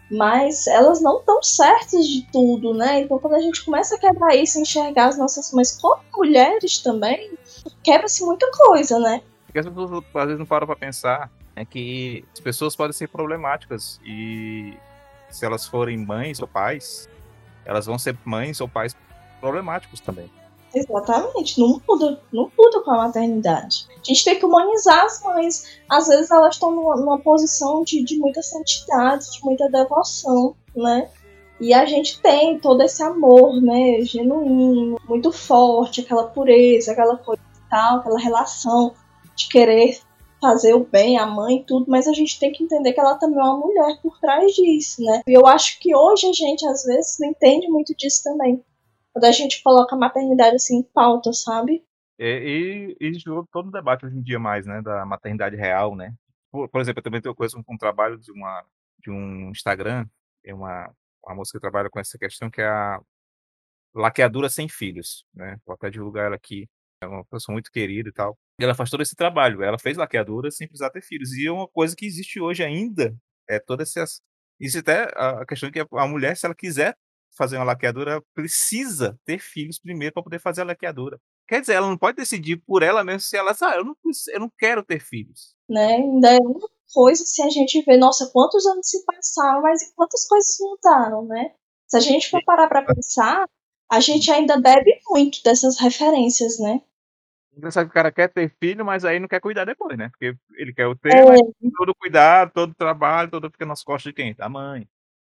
Speaker 2: Mas elas não estão certas de tudo, né? Então quando a gente começa a quebrar isso, enxergar as nossas mães como mulheres também, quebra-se muita coisa, né?
Speaker 1: Porque as pessoas às vezes não param pra pensar é que as pessoas podem ser problemáticas e se elas forem mães ou pais, elas vão ser mães ou pais problemáticos também.
Speaker 2: Exatamente, não muda, não muda com a maternidade. A gente tem que humanizar as mães. Às vezes elas estão numa, numa posição de, de muita santidade, de muita devoção, né? E a gente tem todo esse amor, né, genuíno, muito forte, aquela pureza, aquela coisa tal, aquela relação de querer fazer o bem, a mãe e tudo, mas a gente tem que entender que ela também é uma mulher por trás disso, né? E eu acho que hoje a gente, às vezes, não entende muito disso também. Quando a gente coloca a maternidade assim em pauta, sabe?
Speaker 1: E, e, e gerou todo o debate hoje em dia mais, né, da maternidade real, né? Por, por exemplo, eu também tenho coisa com um trabalho de uma de um Instagram, é uma uma moça que trabalha com essa questão que é a laqueadura sem filhos, né? Vou até divulgar ela aqui. É uma pessoa muito querida e tal. E ela faz todo esse trabalho. Ela fez laqueadura sem precisar ter filhos. E é uma coisa que existe hoje ainda. É toda essa. Isso até a questão que a mulher, se ela quiser fazer uma laqueadura, ela precisa ter filhos primeiro para poder fazer a laqueadura. Quer dizer, ela não pode decidir por ela mesma se ela, ah, eu não, eu não quero ter filhos.
Speaker 2: Né? Ainda é uma coisa se a gente vê, nossa, quantos anos se passaram, mas e quantas coisas mudaram, né? Se a gente for parar para pensar, a gente ainda bebe muito dessas referências, né?
Speaker 1: Engraçado que o cara quer ter filho, mas aí não quer cuidar depois, né? Porque ele quer o ter,
Speaker 2: É.
Speaker 1: mas todo o cuidado, todo o trabalho, todo fica nas costas de quem? Da mãe,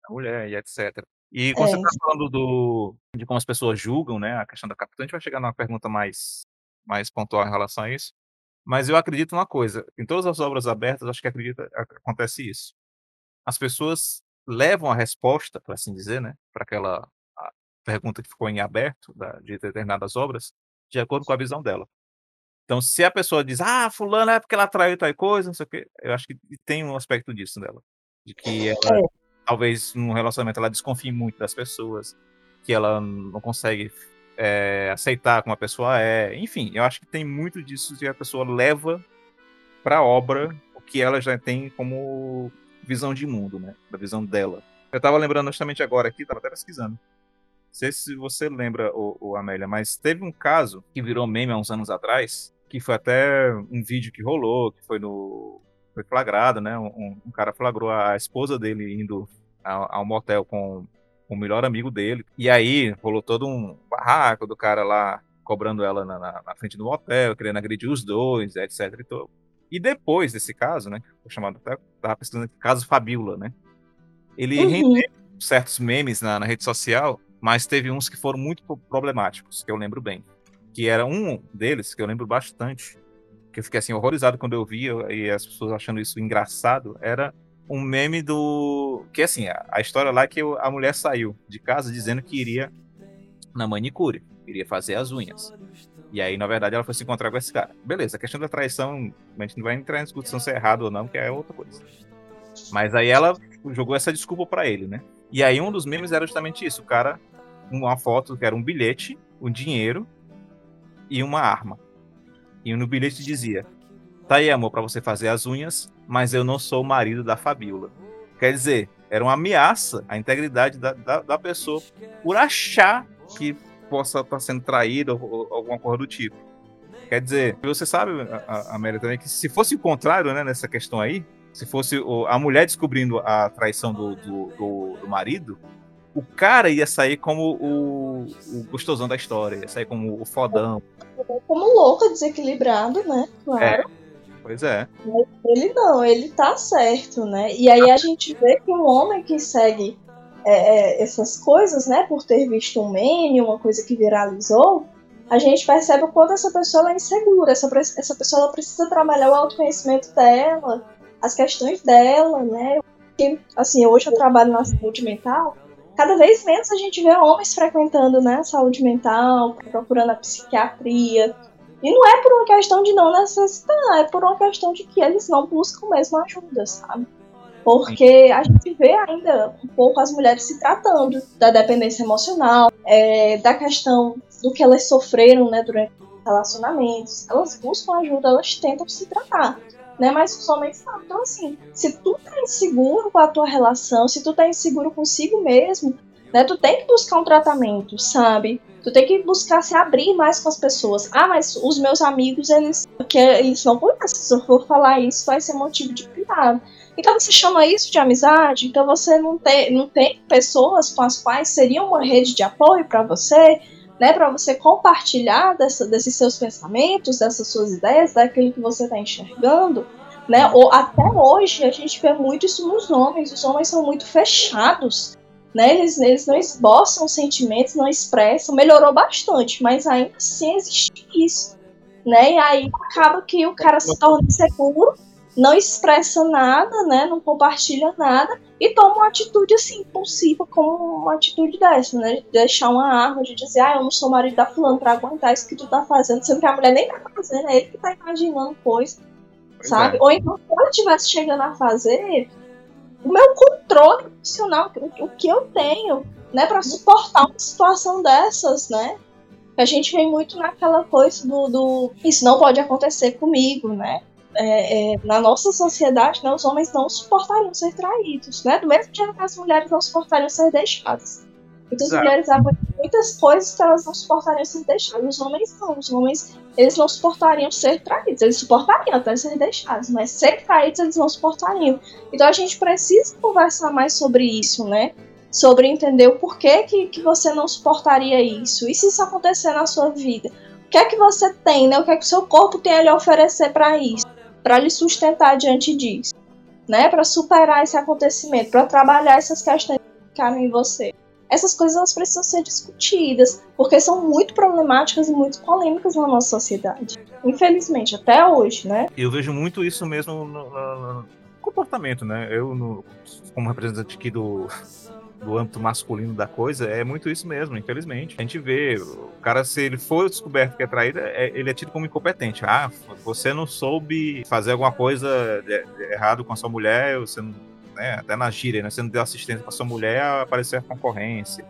Speaker 1: da mulher e etc. E quando
Speaker 2: É.
Speaker 1: você está falando do, de como as pessoas julgam, né? A questão da capitã, a gente vai chegar numa pergunta mais, mais pontual em relação a isso. Mas eu acredito numa coisa: em todas as obras abertas, acho que acredita, acontece isso. As pessoas levam a resposta, por assim dizer, né? Para aquela pergunta que ficou em aberto da, de determinadas obras, de acordo com a visão dela. Então, se a pessoa diz, ah, fulano é porque ela traiu tal coisa, não sei o quê, eu acho que tem um aspecto disso nela. De que ela,
Speaker 2: É.
Speaker 1: talvez, num relacionamento, ela desconfie muito das pessoas, que ela não consegue é, aceitar como a pessoa é. Enfim, eu acho que tem muito disso que a pessoa leva para a obra o que ela já tem como visão de mundo, né? Da visão dela. Eu tava lembrando justamente agora aqui, tava até pesquisando. Não sei se você lembra, o, o Amélia, mas teve um caso que virou meme há uns anos atrás, que foi até um vídeo que rolou, que foi no. Foi flagrado, né? Um, um cara flagrou a esposa dele indo ao, ao motel com o melhor amigo dele. E aí rolou todo um barraco do cara lá cobrando ela na, na, na frente do motel, querendo agredir os dois, etc. E, todo. e depois desse caso, né? que Foi chamado até. Tava pesquisando aqui, caso Fabiola, né? Ele
Speaker 2: Uhum.
Speaker 1: rendeu certos memes na, na rede social, mas teve uns que foram muito pro- problemáticos, que eu lembro bem. Que era um deles, que eu lembro bastante, que eu fiquei assim horrorizado quando eu vi, eu- e as pessoas achando isso engraçado, era um meme do. Que assim, a, a história lá é que a mulher saiu de casa dizendo que iria na manicure, iria fazer as unhas. E aí, na verdade, ela foi se encontrar com esse cara. Beleza, a questão da traição, a gente não vai entrar em discussão se é errado ou não, que é outra coisa. Mas aí ela jogou essa desculpa pra ele, né? E aí um dos memes era justamente isso, o cara, uma foto que era um bilhete, um dinheiro e uma arma. E no bilhete dizia: "Tá aí, amor, pra você fazer as unhas, mas eu não sou o marido da Fabiola". Quer dizer, era uma ameaça à integridade da, da, da pessoa por achar que possa estar sendo traído ou, ou alguma coisa do tipo. Quer dizer, você sabe, Amélia, também, que se fosse o contrário, né, nessa questão aí, se fosse a mulher descobrindo a traição do, do, do- do marido, o cara ia sair como o, o gostosão da história, ia sair como o fodão.
Speaker 2: Como louco, desequilibrado, né? Claro.
Speaker 1: É. Pois é.
Speaker 2: Ele não, ele tá certo, né? E aí a gente vê que um homem que segue é, é, essas coisas, né, por ter visto um meme, uma coisa que viralizou, a gente percebe o quanto essa pessoa é insegura, essa, essa pessoa ela precisa trabalhar o autoconhecimento dela, as questões dela, né? Porque, assim, hoje eu trabalho na saúde mental, cada vez menos a gente vê homens frequentando né, saúde mental, procurando a psiquiatria. E não é por uma questão de não necessitar, é por uma questão de que eles não buscam mesmo ajuda, sabe? Porque a gente vê ainda um pouco as mulheres se tratando da dependência emocional, é, da questão do que elas sofreram né, durante relacionamentos. Elas buscam ajuda, elas tentam se tratar. Né, mas os homens não. Então, assim, se tu tá inseguro com a tua relação, se tu tá inseguro consigo mesmo, né, tu tem que buscar um tratamento, sabe? Tu tem que buscar se abrir mais com as pessoas. Ah, mas os meus amigos, eles, que eles não conhecem. Se eu for falar isso, vai ser motivo de cuidado. Então você chama isso de amizade? Então você não tem, não tem pessoas com as quais seria uma rede de apoio para você, né? Para você compartilhar dessa, desses seus pensamentos, dessas suas ideias, daquilo que você está enxergando. Né? Ou até hoje a gente vê muito isso nos homens. Os homens são muito fechados. Né? Eles, eles não esboçam sentimentos, não expressam. Melhorou bastante, mas ainda assim existe isso. Né? E aí acaba que o cara se torna inseguro não expressa nada, né? Não compartilha nada e toma uma atitude assim, impulsiva, como uma atitude dessa, né? De deixar uma arma, de dizer, ah, eu não sou marido da fulano pra aguentar isso que tu tá fazendo, sendo que a mulher nem tá fazendo, é ele que tá imaginando coisa, pois sabe? É. Ou então, se ela estivesse chegando a fazer, o meu controle emocional, o que eu tenho, né, para suportar uma situação dessas, né? A gente vem muito naquela coisa do, do isso não pode acontecer comigo, né? É, é, na nossa sociedade, né, os homens não suportariam ser traídos, né? Do mesmo jeito que as mulheres não suportariam ser deixadas. Muitas Exato. mulheres aguentam muitas coisas que elas não suportariam ser deixadas. Os homens não. Os homens, eles não suportariam ser traídos. Eles suportariam até ser deixados, mas ser traídos eles não suportariam. Então a gente precisa conversar mais sobre isso, né? Sobre entender o porquê que, que você não suportaria isso. E se isso acontecer na sua vida? O que é que você tem, né? O que é que o seu corpo tem a lhe oferecer para isso? Para lhe sustentar diante disso, né? Para superar esse acontecimento, para trabalhar essas questões que ficaram em você. Essas coisas elas precisam ser discutidas, porque são muito problemáticas e muito polêmicas na nossa sociedade. Infelizmente, até hoje, né?
Speaker 1: Eu vejo muito isso mesmo no, no, no comportamento, né? Eu, no, como representante aqui do, do âmbito masculino da coisa, é muito isso mesmo, infelizmente. A gente vê, o cara, se ele for descoberto que é traído, é, ele é tido como incompetente. Ah, você não soube fazer alguma coisa de, de errado com a sua mulher, você não, né, até na gíria, né, você não deu assistência para sua mulher, aparecer a concorrência.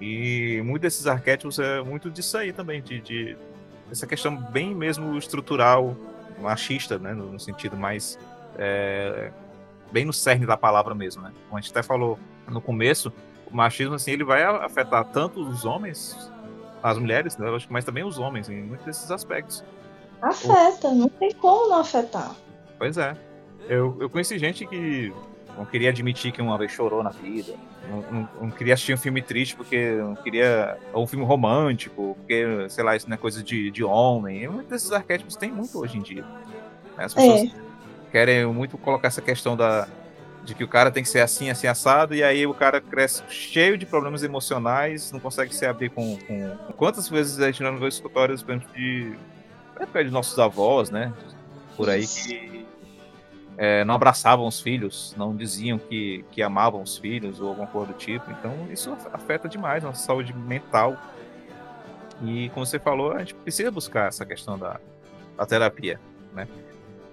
Speaker 1: E muito desses arquétipos é muito disso aí também, de, de essa questão bem mesmo estrutural, machista, né, no, no sentido mais é, bem no cerne da palavra mesmo, né? Como a gente até falou no começo, o machismo assim ele vai afetar tanto os homens, as mulheres, né, mas também os homens em muitos desses aspectos.
Speaker 2: Afeta, não tem como não afetar.
Speaker 1: Pois é. Eu, eu conheci gente que não queria admitir que uma vez chorou na vida, não, não, não, queria assistir um filme triste porque não queria. ou um filme romântico, porque, sei lá, isso não é coisa de, de homem. E muitos desses arquétipos tem muito hoje em dia. Né? As pessoas é. querem muito colocar essa questão da, de que o cara tem que ser assim, assim, assado, e aí o cara cresce cheio de problemas emocionais, não consegue se abrir com. com... Quantas vezes a gente não vê escritórios, por exemplo, de. época de nossos avós, né? Por aí que é, não abraçavam os filhos, não diziam que, que amavam os filhos ou alguma coisa do tipo. Então isso afeta demais a nossa saúde mental. E como você falou, a gente precisa buscar essa questão da, da terapia, né?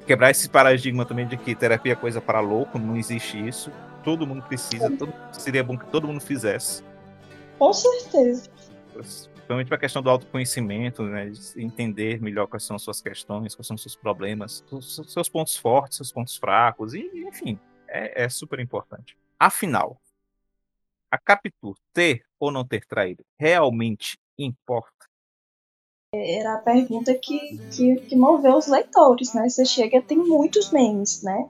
Speaker 1: Quebrar esse paradigma também de que terapia é coisa para louco, não existe isso. Todo mundo precisa, todo, seria bom que todo mundo fizesse.
Speaker 2: Com certeza.
Speaker 1: Principalmente para a questão do autoconhecimento, né, de entender melhor quais são as suas questões, quais são os seus problemas, seus pontos fortes, seus pontos fracos, e enfim, é, é super importante. Afinal, a Capitu ter ou não ter traído realmente importa?
Speaker 2: Era a pergunta que, que, que moveu os leitores, né? Você chega, tem muitos memes, né?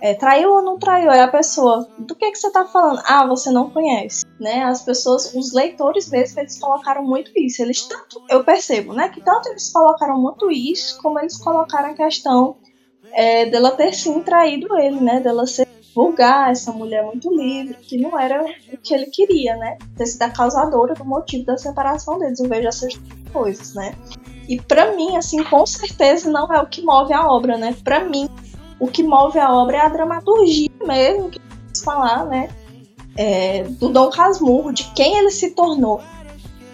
Speaker 2: É, traiu ou não traiu? É a pessoa. Do que, que você tá falando? Ah, você não conhece. Né? As pessoas, os leitores mesmo, eles colocaram muito isso. Eles tanto, eu percebo, né? Que tanto eles colocaram muito isso, como eles colocaram a questão é, dela ter sim traído ele, né? Dela ser vulgar, essa mulher muito livre, que não era o que ele queria, né? Ter sido a causadora do motivo da separação deles. Eu vejo essas coisas, né? E para mim, assim, com certeza não é o que move a obra, né? Para mim, o que move a obra é a dramaturgia mesmo, que falar, né? É, do Dom Casmurro, de quem ele se tornou.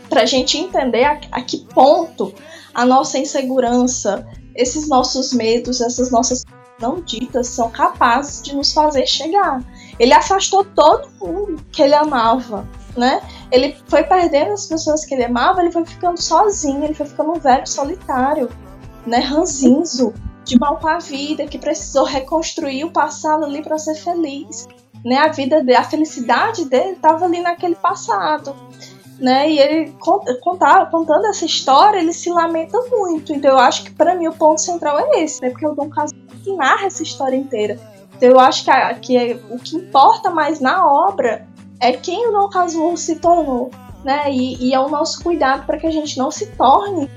Speaker 2: Pra gente entender a, a que ponto a nossa insegurança, esses nossos medos, essas nossas não ditas são capazes de nos fazer chegar. Ele afastou todo mundo que ele amava, né? Ele foi perdendo as pessoas que ele amava, ele foi ficando sozinho, ele foi ficando um velho solitário, né? Ranzinzo, de mal com a vida, que precisou reconstruir o passado ali para ser feliz, né? A vida a felicidade dele estava ali naquele passado né? E ele contar, contando essa história, ele se lamenta muito. Então eu acho que para mim o ponto central é esse, né? Porque o Dom Casmurro narra essa história inteira. Então eu acho que, a, que é, o que importa mais na obra é quem o Dom Casmurro se tornou, né? E, e é o nosso cuidado para que a gente não se torne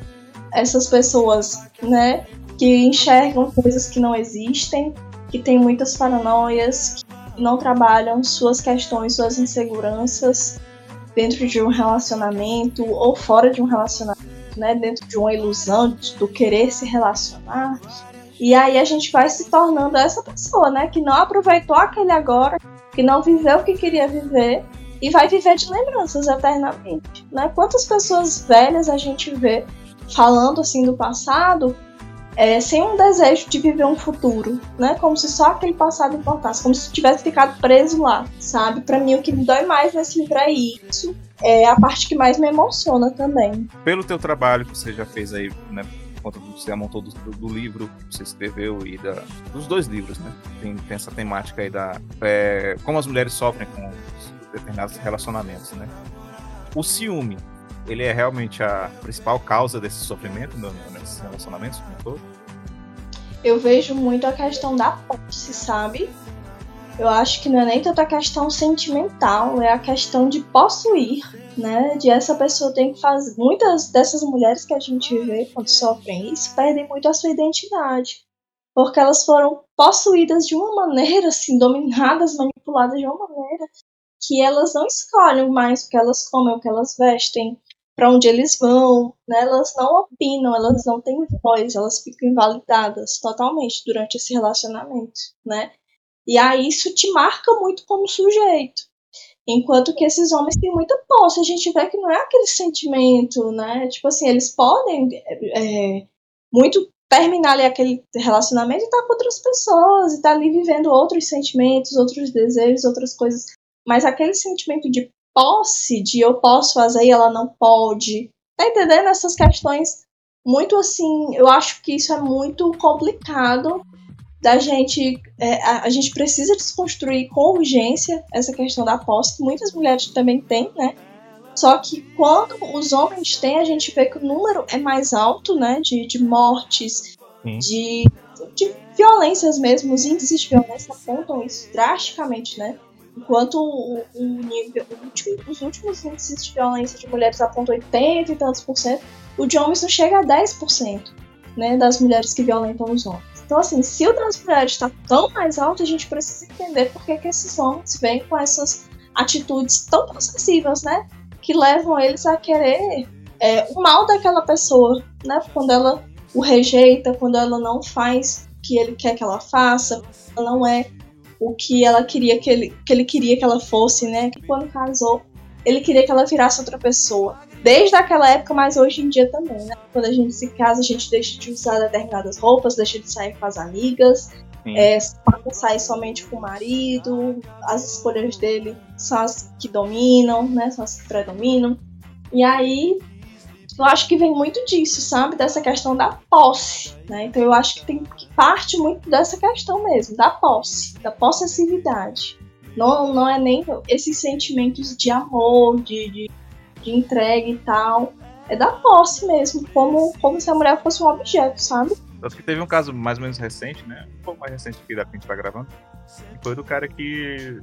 Speaker 2: essas pessoas, né? Que enxergam coisas que não existem, que têm muitas paranoias, que não trabalham suas questões, suas inseguranças dentro de um relacionamento ou fora de um relacionamento, né? Dentro de uma ilusão do querer se relacionar. E aí a gente vai se tornando essa pessoa, né? Que não aproveitou aquele agora, que não viveu o que queria viver e vai viver de lembranças eternamente, né? Quantas pessoas velhas a gente vê falando assim do passado é, sem um desejo de viver um futuro, né? Como se só aquele passado importasse, como se tivesse ficado preso lá, sabe? Para mim o que me dói mais nesse livro é isso. É a parte que mais me emociona também.
Speaker 1: Pelo teu trabalho que você já fez aí, né? Conta que você montou do, do, do, livro que você escreveu e da, dos dois livros, né? Tem, tem essa temática aí da é, como as mulheres sofrem com determinados relacionamentos, né? O ciúme ele é realmente a principal causa desse sofrimento no, nesses relacionamentos como todo?
Speaker 2: Eu vejo muito a questão da posse, sabe? Eu acho que não é nem tanta questão sentimental, é a questão de possuir, né? De essa pessoa tem que fazer. Muitas dessas mulheres que a gente vê quando sofrem isso perdem muito a sua identidade. Porque elas foram possuídas de uma maneira, assim, dominadas, manipuladas de uma maneira que elas não escolhem mais o que elas comem, o que elas vestem, para onde eles vão, né? Elas não opinam, elas não têm voz, elas ficam invalidadas totalmente durante esse relacionamento, né? E aí isso te marca muito como sujeito. Enquanto que esses homens têm muita posse, a gente vê que não é aquele sentimento, né? Tipo assim, eles podem é, muito terminar ali aquele relacionamento e estar tá com outras pessoas, e estar tá ali vivendo outros sentimentos, outros desejos, outras coisas. Mas aquele sentimento de posse de eu posso fazer e ela não pode. Tá entendendo? Essas questões muito assim, eu acho que isso é muito complicado da gente. É, a, a, gente precisa desconstruir com urgência essa questão da posse, que muitas mulheres também têm, né? Só que quando os homens têm, a gente vê que o número é mais alto, né? De, de mortes, de, de violências mesmo, os índices de violência apontam isso drasticamente, né? Enquanto o, o nível, o último, os últimos índices de violência de mulheres apontam 80 e tantos por cento, o de homens não chega a 10% né, das mulheres que violentam os homens. Então, assim, se o das mulheres está tão mais alto, a gente precisa entender por que, que esses homens vêm com essas atitudes tão possessivas, né? Que levam eles a querer é, o mal daquela pessoa, né? Quando ela o rejeita, quando ela não faz o que ele quer que ela faça, ela não é o que ela queria que ele, que ele queria que ela fosse, né? Que quando casou, ele queria que ela virasse outra pessoa. Desde aquela época, mas hoje em dia também, né? Quando a gente se casa, a gente deixa de usar determinadas roupas, deixa de sair com as amigas, é, sair somente com o marido, as escolhas dele são as que dominam, né? São as que predominam. E aí eu acho que vem muito disso, sabe? Dessa questão da posse, né? Então eu acho que tem que parte muito dessa questão mesmo, da posse, da possessividade. Não, não é nem esses sentimentos de amor, de, de, de entrega e tal. É da posse mesmo, como, como se a mulher fosse um objeto, sabe?
Speaker 1: Tanto que teve um caso mais ou menos recente, né? Um pouco mais recente que da que a gente tá gravando. Foi do cara que,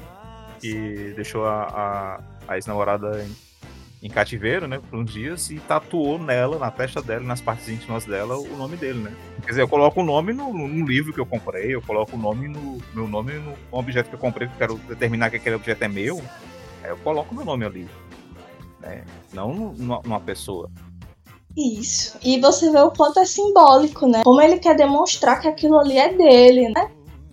Speaker 1: que deixou a, a, a ex-namorada em, em cativeiro, né? Por uns dias e tatuou nela, na testa dela, nas partes íntimas dela, o nome dele, né? Quer dizer, eu coloco o nome no, no livro que eu comprei, eu coloco o nome no meu nome no, no objeto que eu comprei, que eu quero determinar que aquele objeto é meu, aí eu coloco meu nome ali. Né? Não numa, numa pessoa.
Speaker 2: Isso. E você vê o quanto é simbólico, né? Como ele quer demonstrar que aquilo ali é dele, né?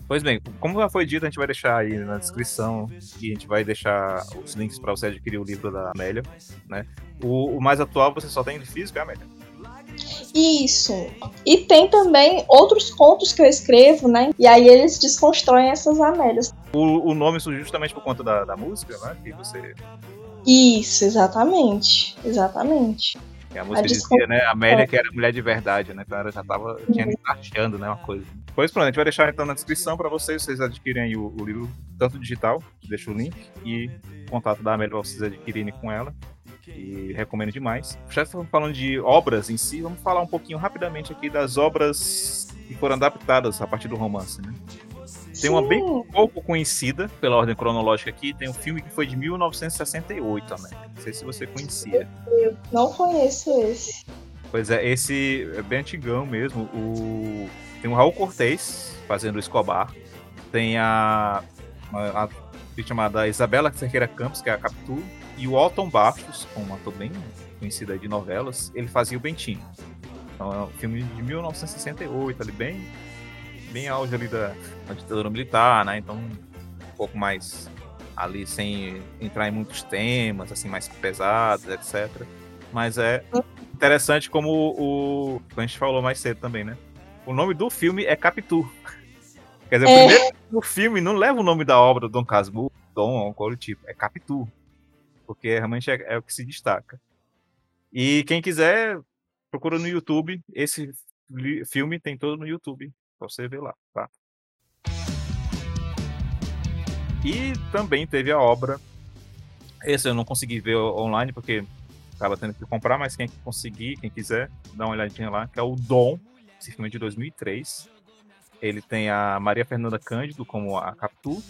Speaker 1: Pois bem, como já foi dito, a gente vai deixar aí na descrição e a gente vai deixar os links para você adquirir o livro da Amélia, né? O, o mais atual você só tem de físico, é Amélia?
Speaker 2: Isso. E tem também outros contos que eu escrevo, né? E aí eles desconstroem essas Amélias.
Speaker 1: O, o nome surgiu justamente por conta da, da música, né? Que você.
Speaker 2: Isso, exatamente. Exatamente.
Speaker 1: Que a música dizia, né? Amélia que era mulher de verdade, né? Então ela já tava tinha achando, né? Uma coisa. Pois pronto, a gente vai deixar então na descrição para vocês, vocês adquirem aí o, o, livro, tanto digital, deixa o link, e o contato da Amélia para vocês adquirirem com ela. E recomendo demais. Já estamos falando de obras em si, vamos falar um pouquinho rapidamente aqui das obras que foram adaptadas a partir do romance, né? Tem uma bem pouco conhecida pela ordem cronológica aqui. Tem um filme que foi de 1968 também. Não sei se você conhecia.
Speaker 2: Eu não conheço esse.
Speaker 1: Pois é, esse é bem antigão mesmo. O... Tem o Raul Cortez fazendo o Escobar. Tem a, a, a chamada Isabela Cerqueira Campos, que é a Capitu. E o Alton Bastos, um ator bem conhecido de novelas, ele fazia o Bentinho. Então é um filme de 1968, ali bem bem auge ali da, da ditadura militar, né? Então, um pouco mais ali sem entrar em muitos temas, assim, mais pesados, etc. Mas é interessante como o, como a gente falou mais cedo também, né? O nome do filme é Capitu. Quer dizer, é. o primeiro o filme não leva o nome da obra do Dom Casmurro, Dom ou coisa tipo, é Capitu. Porque realmente é, é o que se destaca. E quem quiser, procura no YouTube. Esse filme tem todo no YouTube você ver lá, tá? E também teve a obra. Esse eu não consegui ver online porque estava tendo que comprar, mas quem conseguir, quem quiser, dá uma olhadinha lá, que é o Dom, esse filme de 2003. Ele tem a Maria Fernanda Cândido como a Capitu,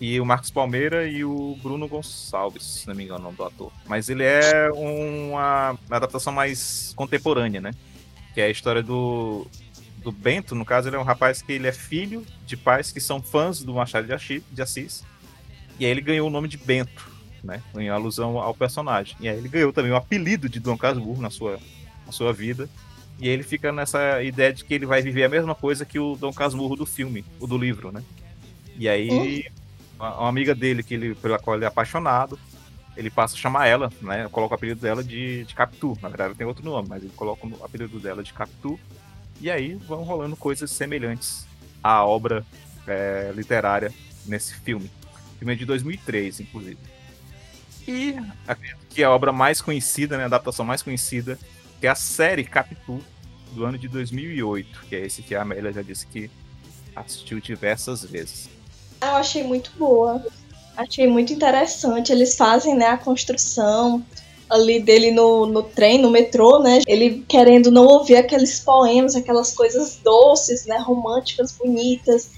Speaker 1: e o Marcos Palmeira e o Bruno Gonçalves, se não me engano, o nome do ator. Mas ele é uma adaptação mais contemporânea, né? Que é a história do, do Bento, no caso, ele é um rapaz que ele é filho de pais que são fãs do Machado de Assis. E aí ele ganhou o nome de Bento, né? Em alusão ao personagem. E aí ele ganhou também o apelido de Dom Casmurro na sua, na sua vida. E aí ele fica nessa ideia de que ele vai viver a mesma coisa que o Dom Casmurro do filme, o do livro, né? E aí, hum? uma, uma, amiga dele, que ele, pela qual ele é apaixonado, ele passa a chamar ela, né? Coloca o apelido dela de, de Capitu. Na verdade, ela tem outro nome, mas ele coloca o apelido dela de Capitu. E aí vão rolando coisas semelhantes à obra é, literária nesse filme. O filme é de 2003, inclusive. E acredito que a obra mais conhecida, né, a adaptação mais conhecida, que é a série Capitu, do ano de 2008, que é esse que a Amélia já disse que assistiu diversas vezes.
Speaker 2: Eu achei muito boa. Achei muito interessante. Eles fazem né, a construção ali dele no, no trem, no metrô, né? Ele querendo não ouvir aqueles poemas, aquelas coisas doces, né? Românticas, bonitas.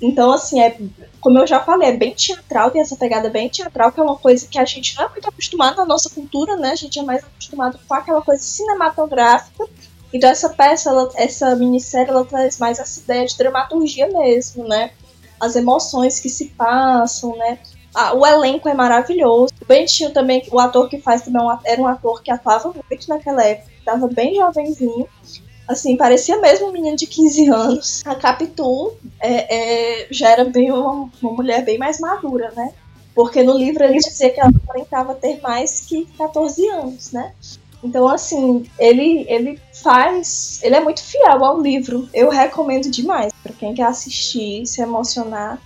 Speaker 2: Então, assim, é, como eu já falei, é bem teatral, tem essa pegada bem teatral, que é uma coisa que a gente não é muito acostumado na nossa cultura, né? A gente é mais acostumado com aquela coisa cinematográfica. Então, essa peça, ela, essa minissérie, ela traz mais essa ideia de dramaturgia mesmo, né? As emoções que se passam, né? Ah, o elenco é maravilhoso. O Bentinho também, o ator que faz também é era um ator que atuava muito naquela época, estava bem jovenzinho. Assim, parecia mesmo um menino de 15 anos. A Capitu é, é, já era bem uma, uma mulher bem mais madura, né? Porque no livro ele dizia que ela aparentava ter mais que 14 anos, né? Então, assim, ele, ele faz. Ele é muito fiel ao livro. Eu recomendo demais. para quem quer assistir, se emocionar,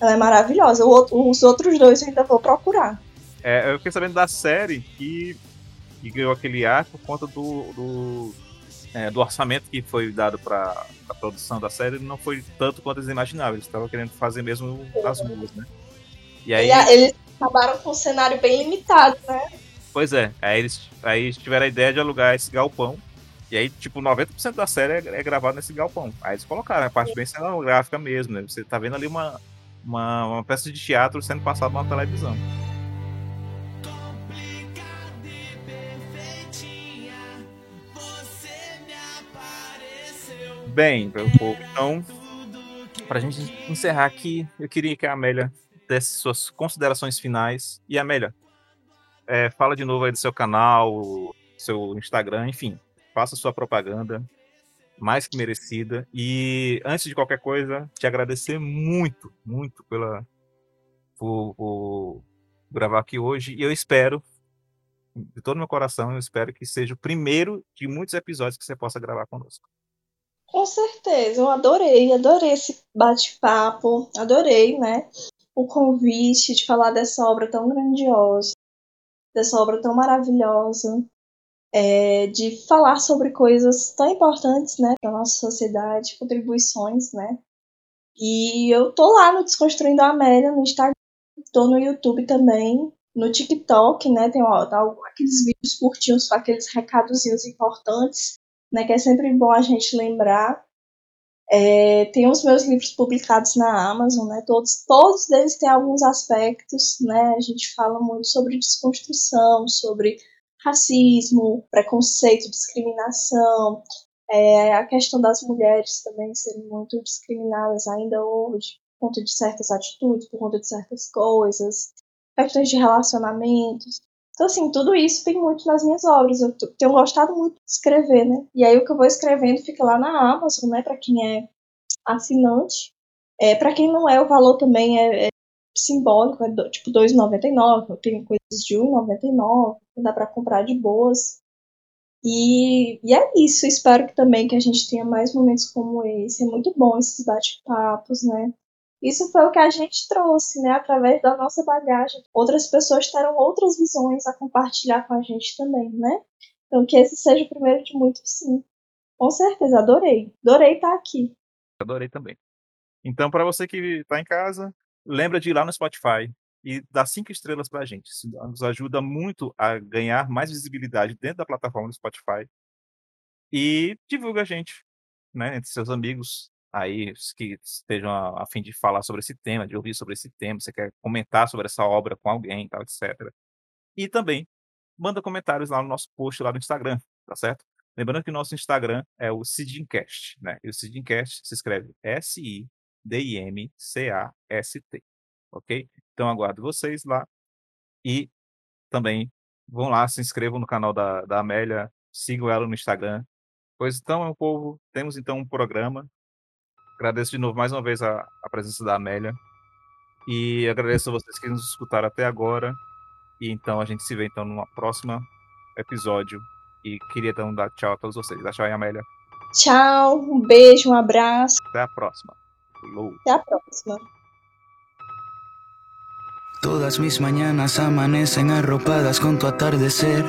Speaker 2: ela é maravilhosa. O, os outros dois eu ainda vou procurar.
Speaker 1: É, eu fiquei sabendo da série que, que ganhou aquele ar por conta do, do, é, do orçamento que foi dado para a produção da série. Não foi tanto quanto eles imaginavam. Eles estavam querendo fazer mesmo as mulas, né?
Speaker 2: E aí... Eles acabaram com um cenário bem limitado, né?
Speaker 1: Pois é. Aí eles, aí eles tiveram a ideia de alugar esse galpão. E aí, tipo, 90% da série é, é gravada nesse galpão. Aí eles colocaram a parte bem cenográfica mesmo, né? Você tá vendo ali uma, uma, uma peça de teatro sendo passada na televisão. Bem, meu povo, então, pra gente encerrar aqui, eu queria que a Amélia desse suas considerações finais. E Amélia, é, fala de novo aí do seu canal, seu Instagram, enfim, faça sua propaganda, mais que merecida. E antes de qualquer coisa, te agradecer muito, muito pela por, por gravar aqui hoje. E eu espero, de todo meu coração, eu espero que seja o primeiro de muitos episódios que você possa gravar conosco.
Speaker 2: Com certeza, eu adorei, adorei esse bate-papo, adorei, né? O convite de falar dessa obra tão grandiosa, dessa obra tão maravilhosa, é, de falar sobre coisas tão importantes, né, para nossa sociedade, contribuições, né? E eu tô lá no Desconstruindo a Amélia no Instagram, tô no YouTube também, no TikTok, né? Tem ó, tá, aqueles vídeos curtinhos com aqueles recadozinhos importantes né, que é sempre bom a gente lembrar. É, tem os meus livros publicados na Amazon, né, todos, todos eles têm alguns aspectos, né, a gente fala muito sobre desconstrução, sobre racismo, preconceito, discriminação, é, a questão das mulheres também serem muito discriminadas ainda hoje, por conta de certas atitudes, por conta de certas coisas, questões de relacionamentos. Então, assim, tudo isso tem muito nas minhas obras. Eu tenho gostado muito de escrever, né? E aí o que eu vou escrevendo fica lá na Amazon, né? Para quem é assinante. É, para quem não é, o valor também é, é simbólico, é do, tipo 2,99. Tem coisas de 1,99. Dá para comprar de boas. E, e é isso. Espero que também que a gente tenha mais momentos como esse. É muito bom esses bate-papos, né? Isso foi o que a gente trouxe, né, através da nossa bagagem. Outras pessoas terão outras visões a compartilhar com a gente também, né? Então que esse seja o primeiro de muitos, sim. Com certeza, adorei. Adorei estar aqui.
Speaker 1: Adorei também. Então, para você que está em casa, lembra de ir lá no Spotify e dar cinco estrelas para a gente. Isso nos ajuda muito a ganhar mais visibilidade dentro da plataforma do Spotify. E divulga a gente, né, entre seus amigos, aí que estejam a, a fim de falar sobre esse tema, de ouvir sobre esse tema, você quer comentar sobre essa obra com alguém, tal, etc. E também manda comentários lá no nosso post lá no Instagram, tá certo? Lembrando que o nosso Instagram é o Sidincast, né? E o Sidincast se escreve S-I-D-I-M-C-A-S-T, ok? Então aguardo vocês lá e também vão lá, se inscrevam no canal da, da Amélia, sigam ela no Instagram. Pois então, meu povo, temos então um programa Agradeço de novo mais uma vez a, a presença da Amélia. E agradeço a vocês que nos escutaram até agora. E então a gente se vê então no próximo episódio. E queria então dar tchau a todos vocês. Dá tchau aí, Amélia.
Speaker 2: Tchau, um beijo, um abraço.
Speaker 1: Até a próxima. Hello.
Speaker 2: Até a próxima.
Speaker 5: Todas mis mañanas amanecen arropadas con tu atardecer.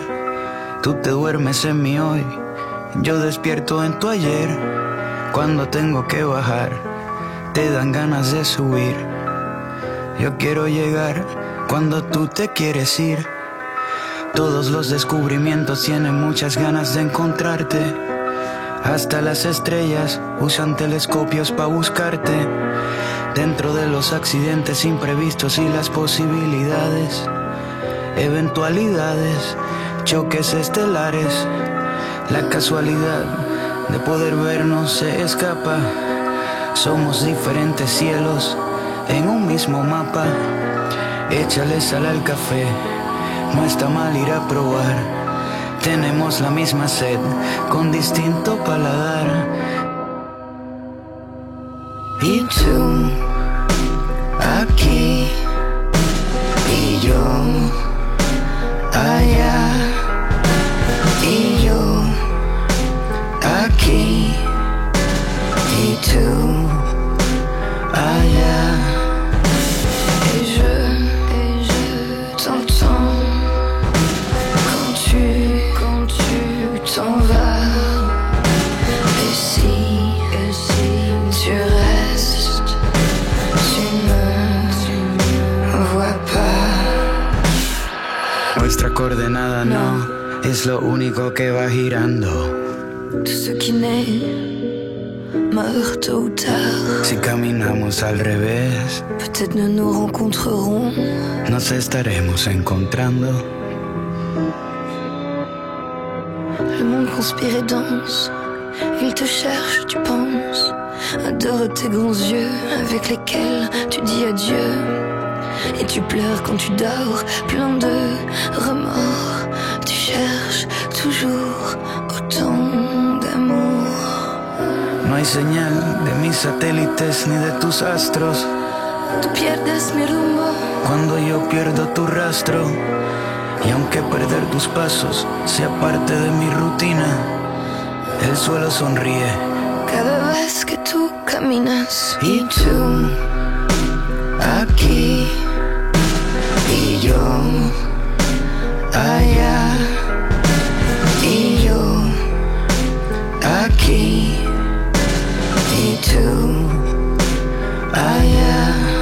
Speaker 5: Tú te duermes en mi hoy, yo despierto en tu ayer. Cuando tengo que bajar, te dan ganas de subir. Yo quiero llegar cuando tú te quieres ir. Todos los descubrimientos tienen muchas ganas de encontrarte. Hasta las estrellas usan telescopios para buscarte. Dentro de los accidentes imprevistos y las posibilidades, eventualidades, choques estelares, la casualidad de poder vernos se escapa. Somos diferentes cielos en un mismo mapa. Échale sal al café, no está mal ir a probar. Tenemos la misma sed con distinto paladar. Y tú, aquí, y yo, allá, coordenada no es lo único que va girando.
Speaker 6: Tout ce qui naît meurt tôt ou tard.
Speaker 5: Si caminamos al revés,
Speaker 6: Peut-être ne nous rencontrerons
Speaker 5: nos estaremos encontrando.
Speaker 6: Le monde conspire et danse. Il te cherche, tu penses. Adore tes grands yeux avec lesquels tu dis adieu. Et tu pleures quand tu dors, plein de remords. Tu cherches toujours autant d'amour.
Speaker 5: No hay señal de mis satélites ni de tus astros.
Speaker 6: Tú pierdes mi rumbo.
Speaker 5: Cuando yo pierdo tu rastro, y aunque perder tus pasos sea parte de mi rutina, el suelo sonríe.
Speaker 6: Cada vez que tú caminas y tú aquí y yo allá
Speaker 7: key, E2, ah yeah.